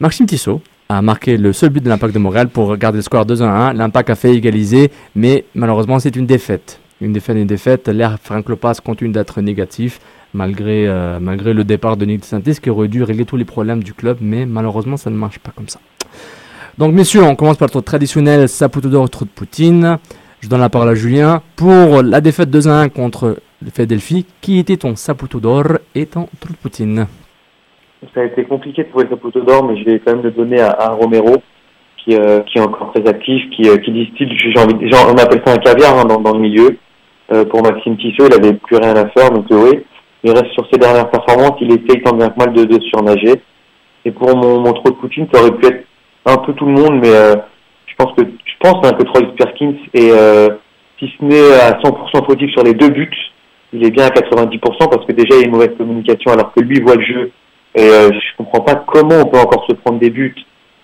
Maxime Tissot a marqué le seul but de l'Impact de Montréal pour garder le score 2 à 1. L'Impact a fait égaliser, mais malheureusement c'est une défaite. Une défaite, une défaite. L'air Frank Lopas continue d'être négatif malgré, malgré le départ de Nick Santis qui aurait dû régler tous les problèmes du club, mais malheureusement ça ne marche pas comme ça. Donc messieurs, on commence par le traditionnel Saputo d'or trou de Poutine. Je donne la parole à Julien pour la défaite 2 à 1 contre Philadelphie. Qui était ton Saputo d'or et ton trou de Poutine Ça a été compliqué de trouver sa poteau d'or, mais je vais quand même le donner à, Romero, qui, euh, qui est encore très actif, qui, euh, qui distille, j'ai envie, on appelle ça un caviar hein, dans, le milieu. Euh, pour Maxime Tissot, il avait plus rien à faire, donc oui, il reste sur ses dernières performances, il essaye tant bien que mal de, surnager. Et pour mon, mon de Poutine, ça aurait pu être un peu tout le monde, mais je pense que je pense hein, que Troy Perkins est, si ce n'est à 100% fautif sur les deux buts, il est bien à 90% parce que déjà il y a une mauvaise communication alors que lui voit le jeu et euh, je comprends pas comment on peut encore se prendre des buts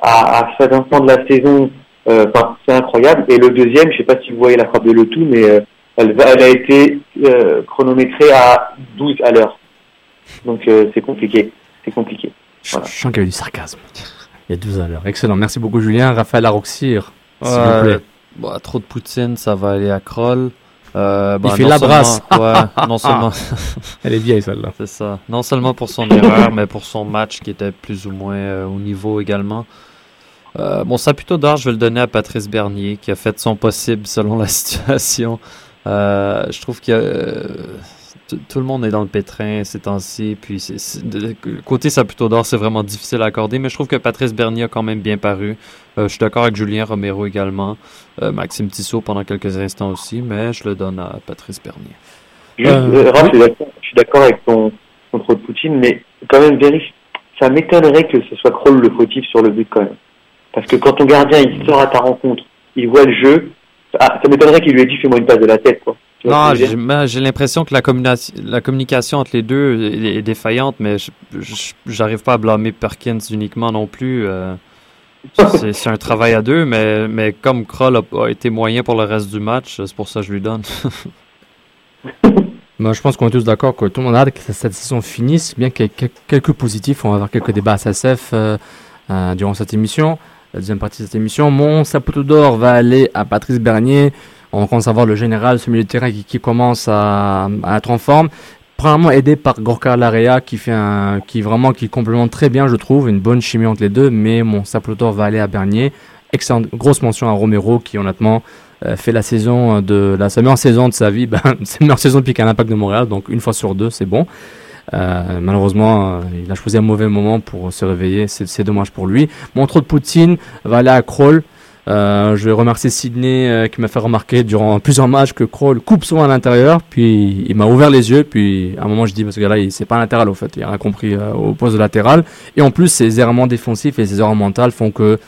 à, à cet instant de la saison. Euh, Enfin, c'est incroyable. Et le deuxième, je sais pas si vous voyez la frappe de Le Tout, mais euh, elle, a été euh, chronométrée à 12 à l'heure. Donc euh, c'est compliqué. C'est compliqué. Je je sens qu'il y a eu du sarcasme. Il y a 12 à l'heure. Excellent. Merci beaucoup Julien. Raphaël Aroxir, s'il vous plaît. bah, trop de Poutine, ça va aller à Kroll. Euh, bah, Il fait non la brasse. Ouais, non seulement. Elle est vieille celle-là. C'est ça. Non seulement pour son erreur, mais pour son match qui était plus ou moins euh, au niveau également. Euh, bon, ça plutôt d'or, je vais le donner à Patrice Bernier, qui a fait son possible selon la situation. Euh, je trouve que euh, tout le monde est dans le pétrin ces temps-ci. Puis, de- côté Saputo d'or, c'est vraiment difficile à accorder, mais je trouve que Patrice Bernier a quand même bien paru. Euh, je suis d'accord avec Julien Romero également. Euh, Maxime Tissot pendant quelques instants aussi, mais je le donne à Patrice Bernier. Juste, Euh, Raph, oui. je suis d'accord- avec ton, de Poutine, mais quand même vérifie. Ça m'étonnerait que ce soit Kroll le fautif sur le but quand même. Parce que quand ton gardien il sort à ta rencontre, il voit le jeu, ah, ça m'étonnerait qu'il lui ait dit fais-moi une passe de la tête quoi. Non, j'ai l'impression que la, communi- la communication entre les deux est, est défaillante, mais j'arrive pas à blâmer Perkins uniquement non plus. euh, c'est un travail à deux, mais, mais comme Kroll a, été moyen pour le reste du match, c'est pour ça que je lui donne. Moi, je pense qu'on est tous d'accord que tout le monde a hâte que cette saison finisse, bien qu'il y ait quel- quelques positifs. On va avoir quelques débats à SSF euh, euh, durant cette émission, la deuxième partie de cette émission. Mon Saputo d'or va aller à Patrice Bernier. On commence à voir le général, ce milieu de terrain qui, commence à être en forme. Premièrement aidé par Gorka Larea qui fait un, qui vraiment qui complémente très bien, je trouve, une bonne chimie entre les deux. Mais mon Saputo d'or va aller à Bernier. Excellente, grosse mention à Romero qui honnêtement euh, fait la saison de la sa meilleure saison de sa vie. Ben, c'est meilleure saison depuis qu'un impact de Montréal, donc une fois sur deux, c'est bon. Euh, malheureusement, euh, il a choisi un mauvais moment pour se réveiller. C'est dommage pour lui. Mon trop de Poutine va aller à Kroll. Euh, je vais remercier Sydney euh, qui m'a fait remarquer durant plusieurs matchs que Kroll coupe souvent à l'intérieur, puis il m'a ouvert les yeux, puis à un moment je dis parce que là c'est pas un latéral au fait, il a rien compris euh, au poste de latéral. Et en plus ses errements défensifs et ses erreurs mentales font que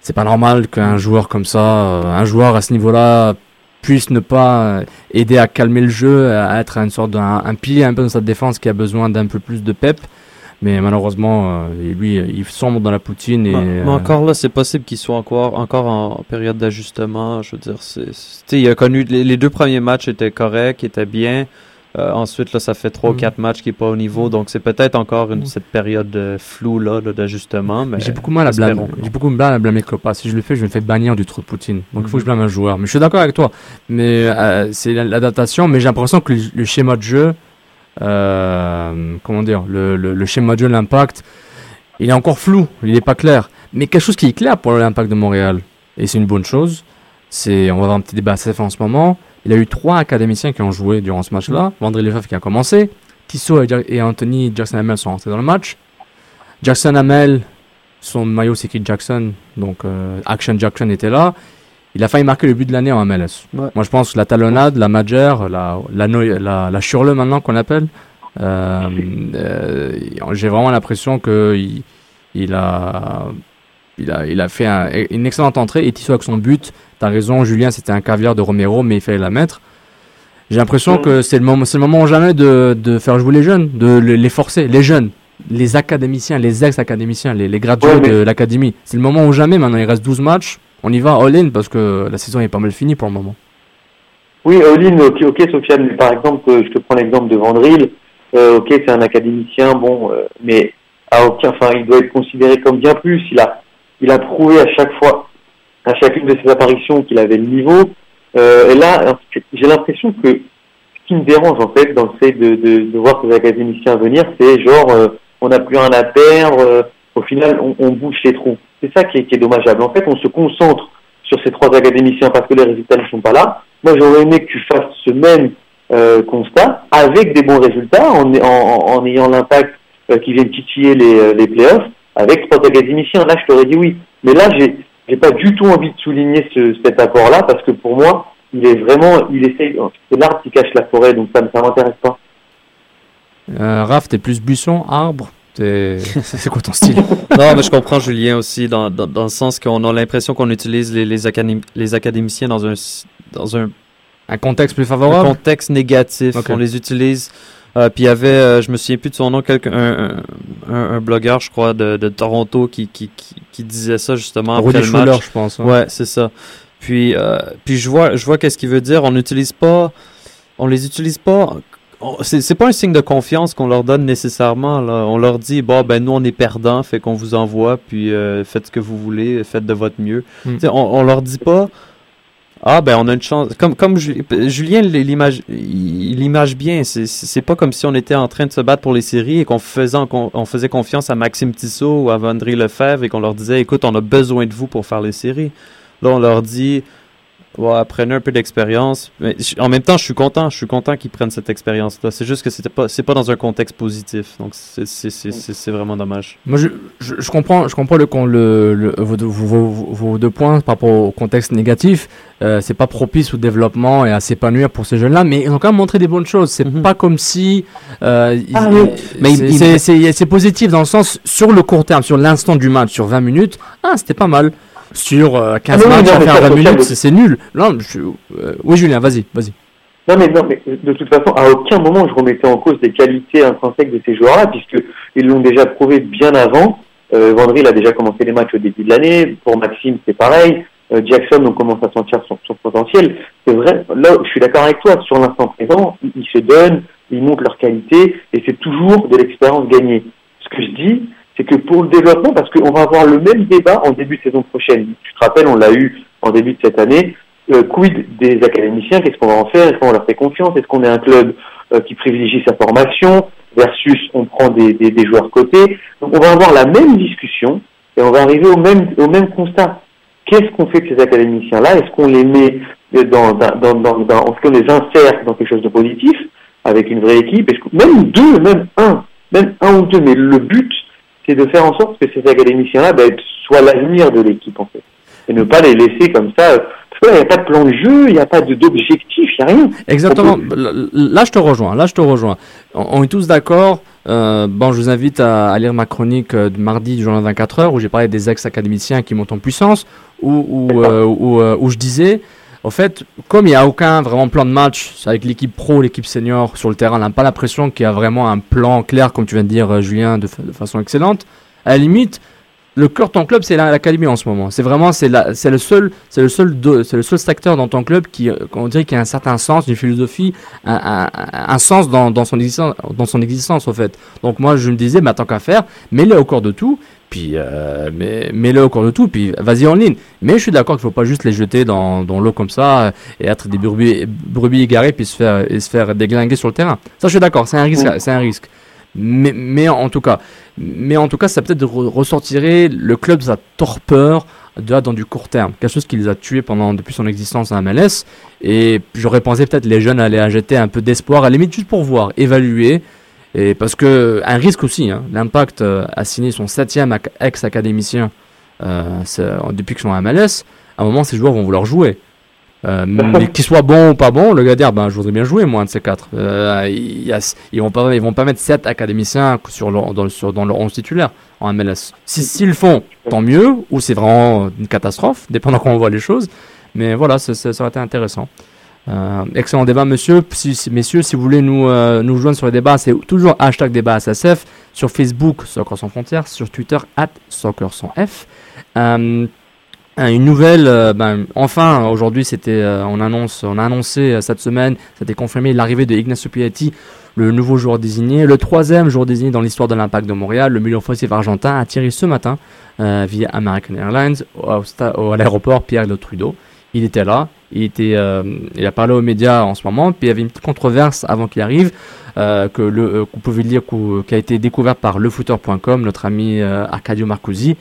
c'est pas normal qu'un joueur comme ça, un joueur à ce niveau-là puisse ne pas aider à calmer le jeu, à être une sorte d'un un pilier un peu dans sa défense qui a besoin d'un peu plus de pep. Mais malheureusement, euh, lui, il sombre dans la poutine. Et, mais, euh, encore là, c'est possible qu'il soit encore, encore en période d'ajustement. Je veux dire, c'est, il a connu les, deux premiers matchs étaient corrects, étaient bien. Euh, ensuite, là, ça fait trois ou mm. quatre matchs qui n'est pas au niveau, donc c'est peut-être encore une, mm. cette période de flou là, d'ajustement. Mais j'ai beaucoup mal à blâmer. J'ai beaucoup mal à blâmer Copa. Si je le fais, je me fais bannir du trou de Poutine. Donc il faut que je blâme un joueur. Mais je suis d'accord avec toi. Mais c'est l'adaptation. Mais j'ai l'impression que le, schéma de jeu euh, comment dire, le, le, schéma de jeu, l'impact, il est encore flou, il n'est pas clair. Mais quelque chose qui est clair pour l'impact de Montréal, et c'est une bonne chose, c'est, on va avoir un petit débat CF en ce moment, il y a eu trois académiciens qui ont joué durant ce match-là. André Lefebvre qui a commencé, Tissot et, Anthony Jackson Hamel sont rentrés dans le match. Jackson Hamel, son maillot c'est Jackson, donc euh, Action Jackson était là. Il a failli marquer le but de l'année en MLS. Moi, je pense que la talonnade, la majeur, la, la, la, la churle maintenant qu'on appelle, euh, euh, j'ai vraiment l'impression qu'il il a, il, a, il a fait une excellente entrée. Et Tissot avec son but, t'as raison, Julien, c'était un caviar de Romero, mais il fallait la mettre. J'ai l'impression que c'est le moment, c'est le moment jamais de, de faire jouer les jeunes, de les forcer, les jeunes les académiciens, les ex-académiciens, les, les gradués de l'académie. C'est le moment ou jamais, maintenant il reste 12 matchs on y va all-in parce que la saison est pas mal finie pour le moment. Oui, all-in, ok, Sofiane, par exemple, euh, je te prends l'exemple de Vandril. Euh, ok, c'est un académicien, bon, euh, mais à aucun, enfin, il doit être considéré comme bien plus. Il a, il prouvé à chaque fois, à chacune de ses apparitions, qu'il avait le niveau. et là, j'ai l'impression que ce qui me dérange en fait dans le fait de, voir ces académiciens venir, c'est genre, on n'a plus rien à perdre. au final, on, on bouche les trous. C'est ça qui est, dommageable. En fait, on se concentre sur ces trois académiciens parce que les résultats ne sont pas là. Moi, j'aurais aimé que tu fasses ce même euh, constat avec des bons résultats, en, ayant l'impact euh, qui vient titiller les, euh, les playoffs, avec trois académiciens. Là, je t'aurais dit oui. Mais là, j'ai j'ai pas du tout envie de souligner ce, cet apport-là parce que pour moi, il est vraiment, il essaye, c'est l'arbre qui cache la forêt, donc ça ne m'intéresse pas. Euh, Raph, t'es plus buisson, arbre? c'est quoi ton style? Non, mais je comprends Julien aussi dans, dans, le sens qu'on a l'impression qu'on utilise les, les, les, académiciens dans un dans un, un contexte plus favorable? Un contexte négatif. On les utilise. Euh, puis il y avait, euh, je me souviens plus de son nom, quelqu'un, un, un, un, blogueur, je crois, de, de Toronto qui, qui, qui, disait ça justement après le match. je pense. Ouais, c'est ça. Puis, euh, puis je vois, je vois qu'est-ce qu'il veut dire. On n'utilise pas, on les utilise pas c'est pas un signe de confiance qu'on leur donne nécessairement. Là. On leur dit, bon, ben nous, on est perdants, fait qu'on vous envoie, puis euh, faites ce que vous voulez, faites de votre mieux. Hmm. On, on leur dit pas, ah, ben on a une chance. Comme, comme Julien l'image, il l'image bien. C'est pas comme si on était en train de se battre pour les séries et qu'on faisait, on faisait confiance à Maxime Tissot ou à Vandry Lefebvre et qu'on leur disait, écoute, on a besoin de vous pour faire les séries. Là, on leur dit, Ouais, apprenez un peu d'expérience. Mais en même temps, je suis content. Je suis content qu'ils prennent cette expérience-là. C'est juste que c'était pas, c'est pas dans un contexte positif. Donc, c'est, c'est, c'est, c'est vraiment dommage. Moi, je, je, comprends, je comprends le, le, le vos, vos, vos, deux points par rapport au contexte négatif. Euh, c'est pas propice au développement et à s'épanouir pour ces jeunes-là, mais ils ont quand même montré des bonnes choses. C'est mhm. pas comme si, euh, ah, mais c'est, c'est, c'est positif dans le sens sur le court terme, sur l'instant du match, sur 20 minutes. Ah, c'était pas mal sur 15 euh, ah matchs faire 20 minutes, c'est nul. Non, euh, oui, Julien, vas-y, vas-y. Non mais, non, mais de toute façon, à aucun moment je remettais en cause les qualités intrinsèques de ces joueurs-là, puisqu'ils l'ont déjà prouvé bien avant. Euh, Vendry a déjà commencé les matchs au début de l'année. Pour Maxime, c'est pareil. Euh, Jackson, on commence à sentir son, son potentiel. C'est vrai, là, je suis d'accord avec toi. Sur l'instant présent, ils, ils se donnent, ils montrent leur qualité, et c'est toujours de l'expérience gagnée. Ce que je dis, c'est que pour le développement, parce qu'on va avoir le même débat en début de saison prochaine. Tu te rappelles, on l'a eu en début de cette année. Euh, quid des académiciens Qu'est-ce qu'on va en faire? Est-ce qu'on leur fait confiance? Est-ce qu'on est un club euh, qui privilégie sa formation versus on prend des, des, des, joueurs cotés? Donc on va avoir la même discussion et on va arriver au même, au même constat. Qu'est-ce qu'on fait de ces académiciens-là? Est-ce qu'on les met dans, dans, dans, dans, est-ce qu'on les insère dans quelque chose de positif avec une vraie équipe? Est-ce que, Même deux, même un, même un ou deux, mais le but c'est de faire en sorte que ces académiciens-là ben, soient l'avenir de l'équipe en fait. et ne pas les laisser comme ça. Parce qu'il n'y a pas de plan de jeu, il n'y a pas d'objectif, il n'y a rien. Exactement. Là, je te rejoins. Là, je te rejoins. On, est tous d'accord. Euh, bon, je vous invite à, lire ma chronique de mardi du journal 24 heures où j'ai parlé des ex-académiciens qui montent en puissance, où, où, où, où je disais en fait, comme il n'y a aucun vraiment plan de match avec l'équipe pro, l'équipe senior sur le terrain, on n'a pas l'impression qu'il y a vraiment un plan clair, comme tu viens de dire, euh, Julien, de, façon excellente. À la limite, le cœur de ton club, c'est l'académie en ce moment. C'est vraiment, c'est le seul, c'est le seul, c'est le seul secteur dans ton club qui, euh, on dirait qu'il y a un certain sens, une philosophie, un, sens dans, son existence, dans son existence, en fait. Donc moi, je me disais, bah, tant qu'à faire, mets-le au corps de tout puis euh, mets-le au cours de tout, puis vas-y en ligne. Mais je suis d'accord qu'il ne faut pas juste les jeter dans, dans l'eau comme ça et être des brebis, brebis égarés puis se faire, et se faire déglinguer sur le terrain. Ça, je suis d'accord, c'est un risque. C'est un risque. Mais, mais, en tout cas, mais en tout cas, ça peut-être ressortirait le club sa torpeur de, dans du court terme, quelque chose qui les a tués pendant depuis son existence à MLS. Et j'aurais pensé peut-être les jeunes allaient jeter un peu d'espoir, à la limite juste pour voir, évaluer, et parce que un risque aussi, hein, l'impact euh, a signé son septième ex-académicien euh, depuis qu'ils sont à MLS. À un moment, ces joueurs vont vouloir jouer. Euh, mais qu'ils soient bons ou pas bons, le gars dire ben, je voudrais bien jouer moi un de ces quatre. Euh, ils, ils, vont pas ils vont pas mettre sept académiciens sur leur, dans, sur, dans leur 11 titulaire en MLS. S'ils le font, tant mieux, ou c'est vraiment une catastrophe, dépendant comment on voit les choses. Mais voilà, ça aurait été intéressant. Euh, excellent débat, monsieur. Si, messieurs, si vous voulez nous, euh, nous joindre sur les débats, c'est toujours hashtag débat SSF. Sur Facebook, Soccer sans frontières. Sur Twitter, at Soccer sans F. Euh, une nouvelle, ben, enfin, aujourd'hui, c'était, on, annonce, on a annoncé cette semaine, c'était confirmé l'arrivée de Ignacio Piatti, le nouveau joueur désigné, le troisième joueur désigné dans l'histoire de l'Impact de Montréal. Le million offensif argentin a atterri ce matin via American Airlines à l'aéroport Pierre de Trudeau. Il était là, euh, il a parlé aux médias en ce moment, puis il y avait une petite controverse avant qu'il arrive, euh, que le, euh, qu'on pouvait lire, qui a été découverte par lefooter.com, notre ami Arcadio Marcusi,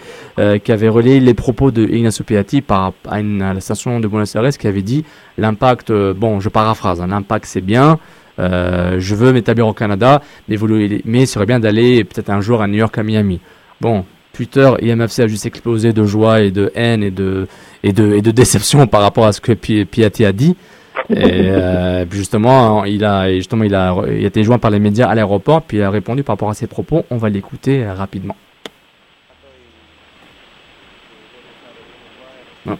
qui avait relayé les propos de Ignacio Piatti par, à la station de Buenos Aires, qui avait dit l'impact, bon, je paraphrase, hein, l'impact c'est bien, je veux m'établir au Canada, mais, mais il serait bien d'aller peut-être un jour à New York, à Miami. Bon, Twitter et MFC a juste explosé de joie et de haine et de, et de, et de déception par rapport à ce que Piatti a dit. Et euh, justement, il a, justement il, a, il a été joint par les médias à l'aéroport, puis il a répondu par rapport à ses propos. On va l'écouter euh, rapidement. Non.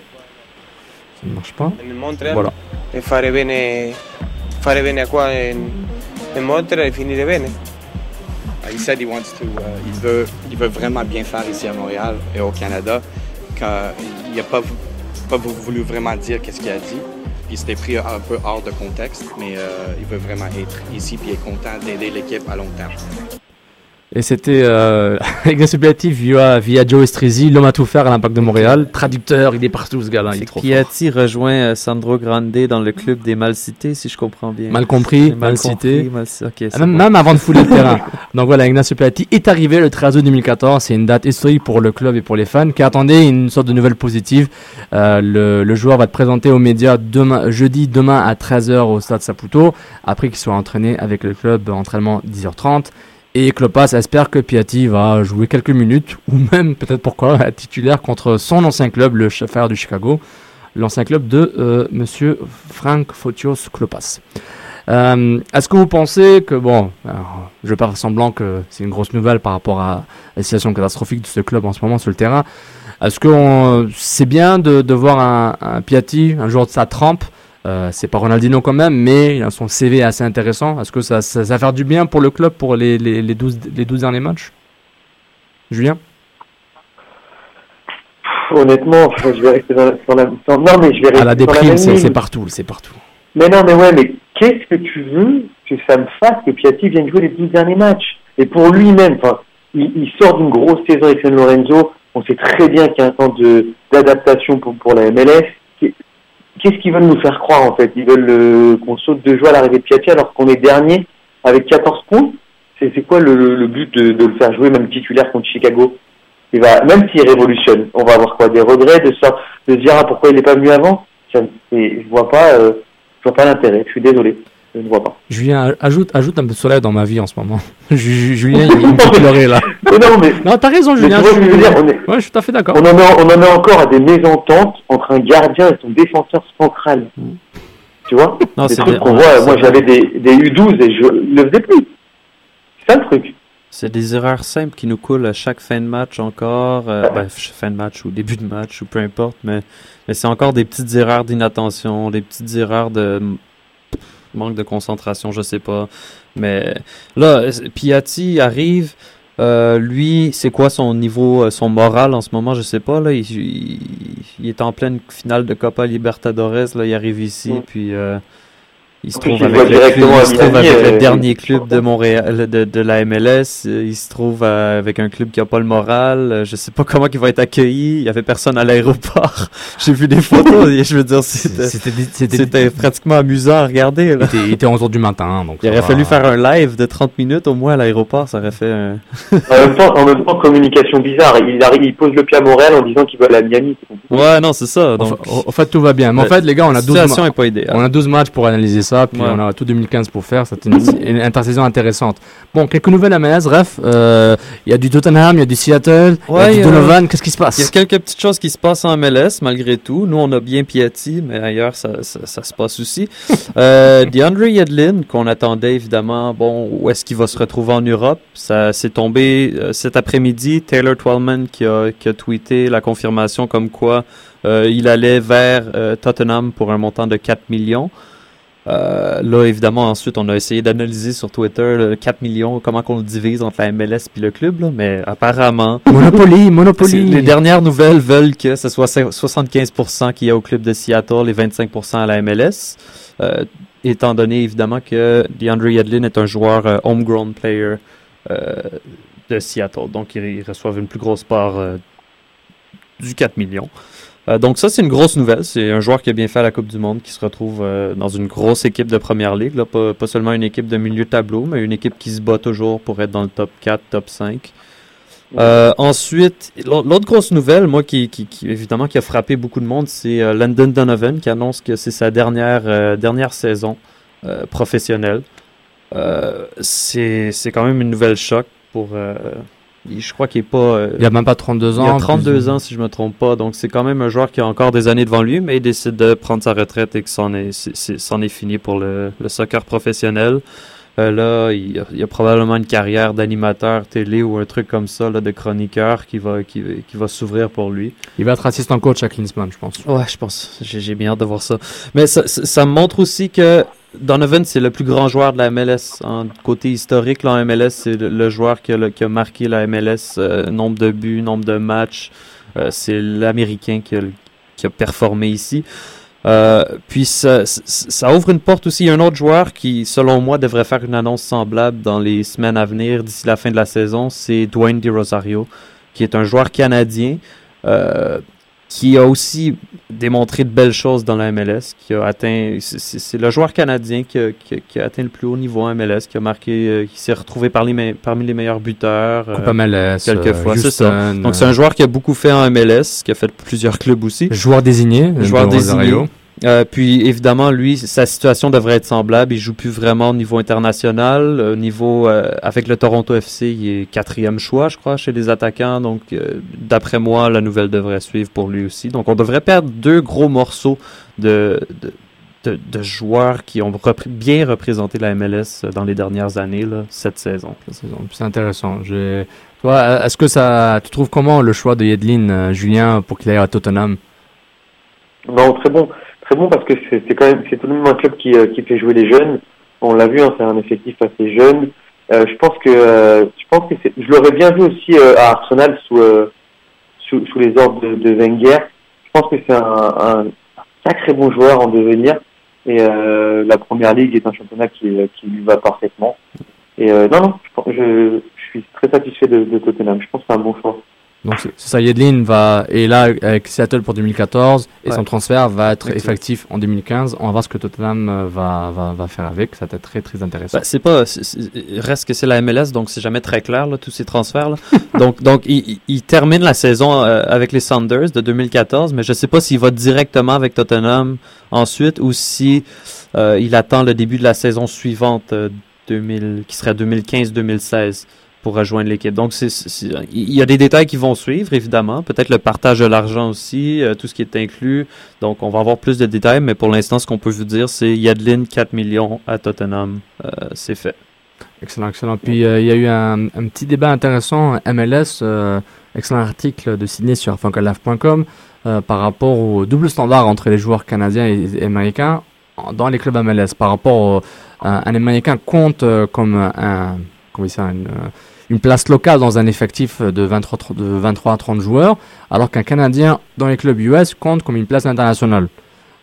Ça ne marche pas. Voilà. Fare bene, fare bene qua in, in Montreal e finire bene. He said he wants to, uh, il, veut, il veut vraiment bien faire ici à Montréal et au Canada. Il n'a pas, voulu vraiment dire qu'est-ce qu'il a dit. Puis c'était pris un peu hors de contexte, mais euh, il veut vraiment être ici puis est content d'aider l'équipe à long terme. Et c'était euh, via, via Joe Estrizi, l'homme à tout faire à l'Impact de Montréal. Traducteur, il est partout ce gars-là, il est trop Piatti rejoint euh, Sandro Grande dans le club des mal cités, si je comprends bien. Mal compris, mal, cité. Ah, même, avant de fouler le terrain. Donc voilà, Ignacio Piatti est arrivé le 13 août 2014. C'est une date historique pour le club et pour les fans qui attendaient une sorte de nouvelle positive. Euh, le, le, joueur va être présenté aux médias demain, jeudi demain à 13h au stade Saputo, après qu'il soit entraîné avec le club entraînement 10h30. Et Klopas espère que Piatti va jouer quelques minutes, ou même peut-être pourquoi, titulaire contre son ancien club, le chauffeur du Chicago, l'ancien club de euh, Monsieur Frank Fotios Klopas. Euh, Est-ce que vous pensez que, bon, je vais pas semblant que c'est une grosse nouvelle par rapport à la situation catastrophique de ce club en ce moment sur le terrain, est-ce que c'est bien de, de voir un, un, Piatti, un joueur de sa trempe, euh, c'est pas Ronaldinho quand même, mais son CV assez intéressant. Est-ce que ça, ça, va faire du bien pour le club pour les, les, les, 12, les 12 derniers matchs? Julien? Honnêtement, je vais rester dans la, Non, mais je vais rester à la déprime, c'est partout, c'est partout. Mais non, mais ouais, mais qu'est-ce que tu veux que ça me fasse que Piatti vienne jouer les 12 derniers matchs? Et pour lui-même, il, il, sort d'une grosse saison avec San Lorenzo. On sait très bien qu'il y a un temps d'adaptation pour, pour la MLS qu'est-ce qu'ils veulent nous faire croire en fait? Ils veulent euh, qu'on saute de joie à l'arrivée de Piatti alors qu'on est dernier avec 14 points? C'est quoi le, but de, le faire jouer même titulaire contre Chicago? Il va, Même s'il révolutionne, on va avoir quoi? Des regrets de, ça, de se dire ah, pourquoi il n'est pas venu avant? Je vois pas, euh, je vois pas l'intérêt, je suis désolé. Je ne vois pas. Julien, ajoute, ajoute un peu de soleil dans ma vie en ce moment. Ju- Julien, il me fait pleurer là. Mais non, mais. Non, t'as raison, Julien. je veux dire, on est- Ouais, je suis tout à fait d'accord. On en, est, on en est encore à des mésententes entre un gardien et son défenseur central. Tu vois Non, Des c'est trucs qu'on voit. Moi, j'avais des, des U12 et je le faisais plus. C'est ça le truc. C'est des erreurs simples qui nous coulent à chaque fin de match encore, euh, ben, fin de match ou début de match ou peu importe, mais, mais c'est encore des petites erreurs d'inattention, des petites erreurs de manque de concentration, je sais pas. Mais là, Piatti arrive, euh, lui, c'est quoi son niveau, euh, son moral en ce moment, je sais pas, là, il, il, il est en pleine finale de Copa Libertadores, là, il arrive ici, puis... euh, il se En trouve avec, le, club, directement il se à trouve Miami, avec le euh, dernier club de Montréal, de, de la MLS. Il se trouve euh, avec un club qui a pas le moral. Je sais pas comment il va être accueilli. Il y avait personne à l'aéroport. J'ai vu des photos et je veux dire, c'était C'était- c'était- c'était pratiquement amusant à regarder. Là. Il était, il était 11h du matin, donc Il aurait va. fallu faire un live de 30 minutes au moins à l'aéroport. Ça aurait fait un... En même temps, en même temps communication bizarre. Il, arrive, il pose le pied à Montréal en disant qu'il va aller à Miami. Ouais, non, c'est ça. Donc, au fait, tout va bien. Mais en fait, les gars, on a 12 situation ma- est pas idéale. On a 12 matchs pour analyser ça, puis Ouais. on a tout 2015 pour faire. C'est une, une intersaison intéressante. Bon, quelques nouvelles à MLS, bref. euh, Il y a du Tottenham, il y a du Seattle, il y Ouais, a du y a- Donovan. Qu'est-ce qui se passe? Il y a quelques petites choses qui se passent en MLS malgré tout. Nous, on a bien Piatti, mais ailleurs, ça, ça, ça se passe aussi. Euh, DeAndre Yedlin, qu'on attendait évidemment, bon, où est-ce qu'il va se retrouver en Europe? Ça s'est tombé euh, cet après-midi. Taylor Twellman qui a, qui a tweeté la confirmation comme quoi euh, il allait vers euh, Tottenham pour un montant de 4 millions. Euh, là, évidemment, ensuite, on a essayé d'analyser sur Twitter le 4 millions, comment qu'on le divise entre la MLS puis le club, là, mais apparemment, Monopoly, Monopoly. Les dernières nouvelles veulent que ce soit 75% qu'il y a au club de Seattle et 25% à la MLS. Euh, étant donné évidemment que DeAndre Yedlin est un joueur euh, homegrown player euh, de Seattle. Donc ils, reçoivent une plus grosse part du 4 millions. Euh, donc ça, c'est une grosse nouvelle. C'est un joueur qui a bien fait à la Coupe du Monde, qui se retrouve euh, dans une grosse équipe de Première Ligue. Là, pas, pas seulement une équipe de milieu de tableau, mais une équipe qui se bat toujours pour être dans le top 4, top 5. Euh, ensuite, l'au- l'autre grosse nouvelle, moi, qui, qui, qui- évidemment qui a frappé beaucoup de monde, c'est Landon Donovan qui annonce que c'est sa dernière dernière saison professionnelle. C'est c'est quand même une nouvelle choc pour. Il- je crois qu'il est pas. euh, Il a même pas 32 ans. il a 32 plus- ans si je me trompe pas, donc c'est quand même un joueur qui a encore des années devant lui, mais il décide de prendre sa retraite et que c'en est, c'en est fini pour le, le soccer professionnel. Euh, là, il y, a, il y a probablement une carrière d'animateur télé ou un truc comme ça, là, de chroniqueur qui va, qui, qui va s'ouvrir pour lui. Il va être assistant coach à Klinsmann, je pense. Ouais, je pense. J'ai j'ai bien hâte de voir ça. Mais ça, ça, ça montre aussi que Donovan, c'est le plus grand joueur de la MLS. Côté historique, en MLS, c'est le, joueur qui a, marqué la MLS, euh, nombre de buts, nombre de matchs. Euh, c'est l'Américain qui a, performé ici. Euh, puis ça ouvre une porte aussi. Il y a un autre joueur qui, selon moi, devrait faire une annonce semblable dans les semaines à venir, d'ici la fin de la saison. C'est Dwayne De Rosario, qui est un joueur canadien. Euh, qui a aussi démontré de belles choses dans la MLS, qui a atteint, c'est- le joueur canadien qui a, qui a- qui a atteint le plus haut niveau en MLS, qui a marqué, euh, qui s'est retrouvé parmi, les me- parmi les meilleurs buteurs. euh, Coupe MLS, quelquefois, euh, c'est ça. Donc c'est euh, un joueur qui a beaucoup fait en MLS, qui a fait plusieurs clubs aussi. Joueur désigné. Joueur désigné. Rosario. Euh, puis évidemment, lui, sa situation devrait être semblable. Il joue plus vraiment au niveau international. Au niveau euh, avec le Toronto FC, il est quatrième choix, je crois, chez les attaquants. Donc, euh, d'après moi, la nouvelle devrait suivre pour lui aussi. Donc, on devrait perdre deux gros morceaux de, de, de, de joueurs qui ont repr- bien représenté la MLS dans les dernières années, là, cette saison. C'est intéressant. Je... Toi, est-ce que ça, tu trouves comment le choix de Yedlin, euh, Julien, pour qu'il aille à Tottenham? Non, très bon, très bon parce que c'est quand même c'est tout de même un club qui, euh, qui fait jouer les jeunes. On l'a vu, hein, c'est un effectif assez jeune. Euh, je pense que euh, je pense que je l'aurais bien vu aussi à Arsenal sous, sous les ordres de, Wenger. Je pense que c'est un, un sacré bon joueur en devenir et la première ligue est un championnat qui qui lui va parfaitement. Et non je suis très satisfait de, de Tottenham. Je pense que c'est un bon choix. Donc c'est c'est ça, Yedlin va est là avec Seattle pour 2014 et Ouais. son transfert va être effectif en 2015. On va voir ce que Tottenham euh, va, va, va faire avec. Ça va être très très intéressant. Ben, c'est pas, reste que c'est la MLS, donc c'est jamais très clair là, tous ces transferts. Là. donc, donc il, il- termine la saison euh, avec les Sounders de 2014, mais je sais pas s'il va directement avec Tottenham ensuite ou si Euh, il attend le début de la saison suivante, 2000, qui serait 2015-2016 pour rejoindre l'équipe. Donc, il y a des détails qui vont suivre, évidemment. Peut-être le partage de l'argent aussi, tout ce qui est inclus. Donc, on va avoir plus de détails, mais pour l'instant, ce qu'on peut vous dire, c'est Yadlin, 4 millions à Tottenham. c'est fait. Excellent, excellent. Puis euh, il y a eu un, petit débat intéressant, MLS, euh, excellent article de signé sur funkalaf.com euh, par rapport au double standard entre les joueurs canadiens et, américains dans les clubs MLS. Par rapport à un Américain compte comme un, comment ça, une, une, place locale dans un effectif de 23, de 23 à 30 joueurs, alors qu'un Canadien dans les clubs US compte comme une place internationale.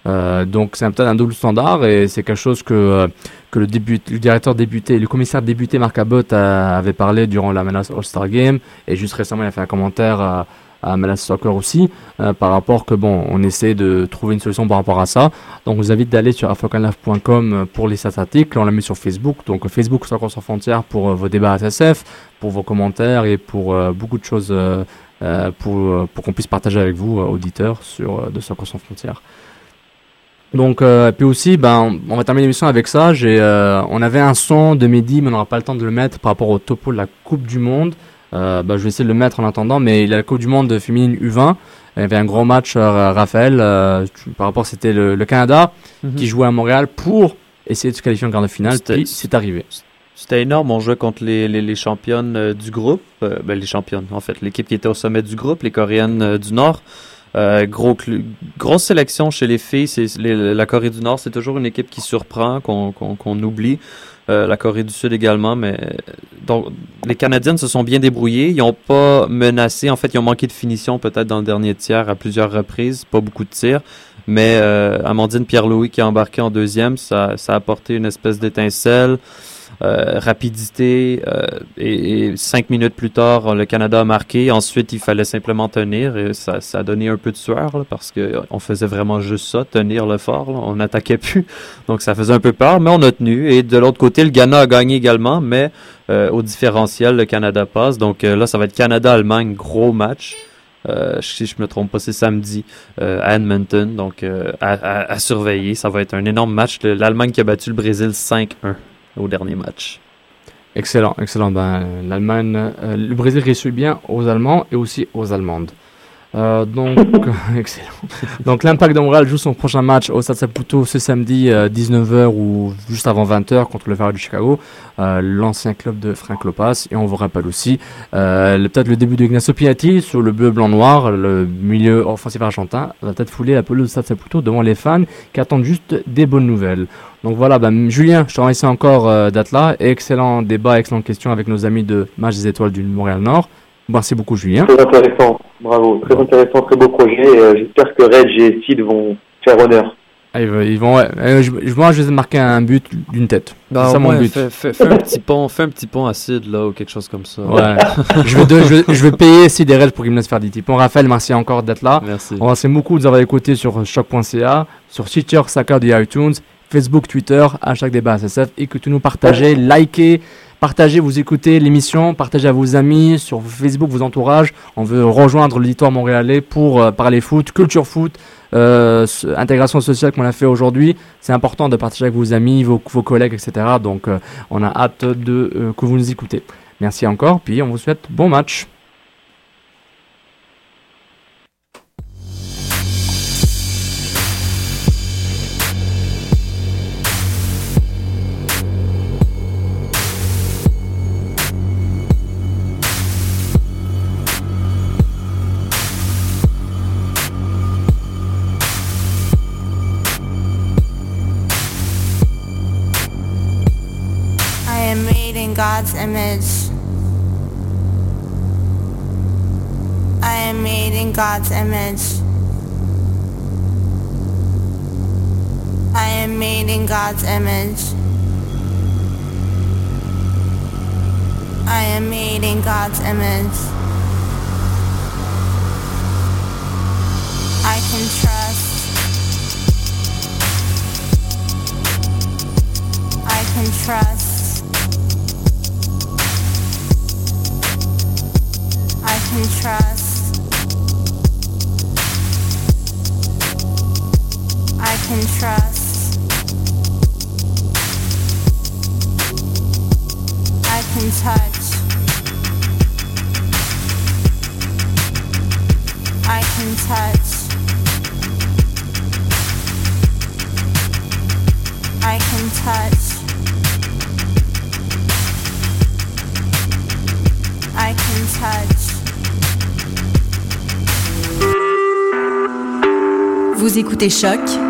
Euh, donc c'est peut-être un double standard et c'est quelque chose que, euh, que le, directeur débuté, le commissaire débuté Marc Abbott avait parlé durant la Menace All-Star Game et juste récemment il a fait un commentaire à Menace Soccer aussi euh, par rapport que bon on essaie de trouver une solution par rapport à ça. Donc je vous invite d'aller sur africanlife.com pour les statistiques, on l'a mis sur Facebook, donc Facebook Soccer sans frontières pour vos débats SSF, pour vos commentaires et pour beaucoup de choses pour, pour qu'on puisse partager avec vous auditeurs sur de Soccer sans frontières. Donc, euh, puis aussi, ben, on va terminer l'émission avec ça. J'ai, euh, on avait un son de midi, mais on n'aura pas le temps de le mettre par rapport au topo de la Coupe du Monde. Euh, ben, je vais essayer de le mettre en attendant, mais il a la Coupe du Monde féminine U20. Il y avait un gros match, euh, Raphaël. Euh, par rapport, c'était le, le Canada mhm. qui jouait à Montréal pour essayer de se qualifier en quart de finale. Puis c'est arrivé. C'était énorme. On jouait contre les, les, les championnes du groupe. ben, les championnes, en fait. L'équipe qui était au sommet du groupe, les Coréennes du Nord. Gros, grosse sélection chez les filles. C'est la Corée du Nord, c'est toujours une équipe qui surprend, qu'on oublie. Euh, la Corée du Sud également, mais donc les Canadiennes se sont bien débrouillées. Ils n'ont pas menacé. En fait, ils ont manqué de finition peut-être dans le dernier tiers à plusieurs reprises, pas beaucoup de tirs. Mais euh, Amandine Pierre-Louis qui a embarqué en deuxième, ça, ça a apporté une espèce d'étincelle. Euh, rapidité euh, et, cinq minutes plus tard, le Canada a marqué. Ensuite, il fallait simplement tenir et ça, ça a donné un peu de sueur parce que on faisait vraiment juste ça, tenir le fort. On n'attaquait plus, donc ça faisait un peu peur, mais on a tenu. Et de l'autre côté, le Ghana a gagné également, mais euh, au différentiel, le Canada passe. Donc là, ça va être Canada-Allemagne, gros match. Euh, si je me trompe pas, c'est samedi à Edmonton, donc à, à, surveiller. Ça va être un énorme match. L'Allemagne qui a battu le Brésil 5-1 au dernier match. Excellent, excellent. Ben, L'Allemagne, euh, le Brésil réussit bien aux Allemands et aussi aux Allemandes. Euh, donc, excellent. Donc, l'Impact de Montréal joue son prochain match au Stade Saputo ce samedi 19h euh, ou juste avant 20h contre le Ferrari du Chicago, euh, l'ancien club de Frank Lopas. Et on vous rappelle aussi peut-être le début de Ignacio Piatti sur le bleu, blanc, noir, le milieu offensif argentin, va peut-être fouler la pelouse du Stade Saputo devant les fans qui attendent juste des bonnes nouvelles. Donc voilà, ben, Julien, je te remercie encore d'être là. Excellent débat, excellente question avec nos amis de Match des Étoiles du Montréal Nord. Merci beaucoup, Julien. Très intéressant, bravo. Très intéressant, très beau projet. Euh, j'espère que Reg et Sid vont faire honneur. Ah, ils vont, ouais. Euh, je, moi, je vais marquer un but d'une tête. Bah, c'est ça mon but. Fais, un petit pont, fais un petit pont à Sid là ou quelque chose comme ça. Ouais. je, vais je, vais, payer Sid et Reg pour qu'ils me laissent faire des petits ponts. Raphaël, merci encore d'être là. Merci. On remercie beaucoup de nous avoir écoutés sur choc.ca, sur Stitcher, Saka de iTunes, Facebook, Twitter, hashtag débat SSF. Écoutez-nous, partagez, likez. Partagez, vous écoutez l'émission, partagez à vos amis, sur Facebook, vos entourages. On veut rejoindre l'auditoire montréalais pour euh, parler foot, culture foot, euh, intégration sociale comme on a fait aujourd'hui. C'est important de partager avec vos amis, vos, vos collègues, etc. Donc euh, on a hâte de que vous nous écoutez. Merci encore, puis on vous souhaite bon match. God's image. I am made in God's image. I am made in God's image. I can trust. I can trust. I can trust. Vous écoutez Choc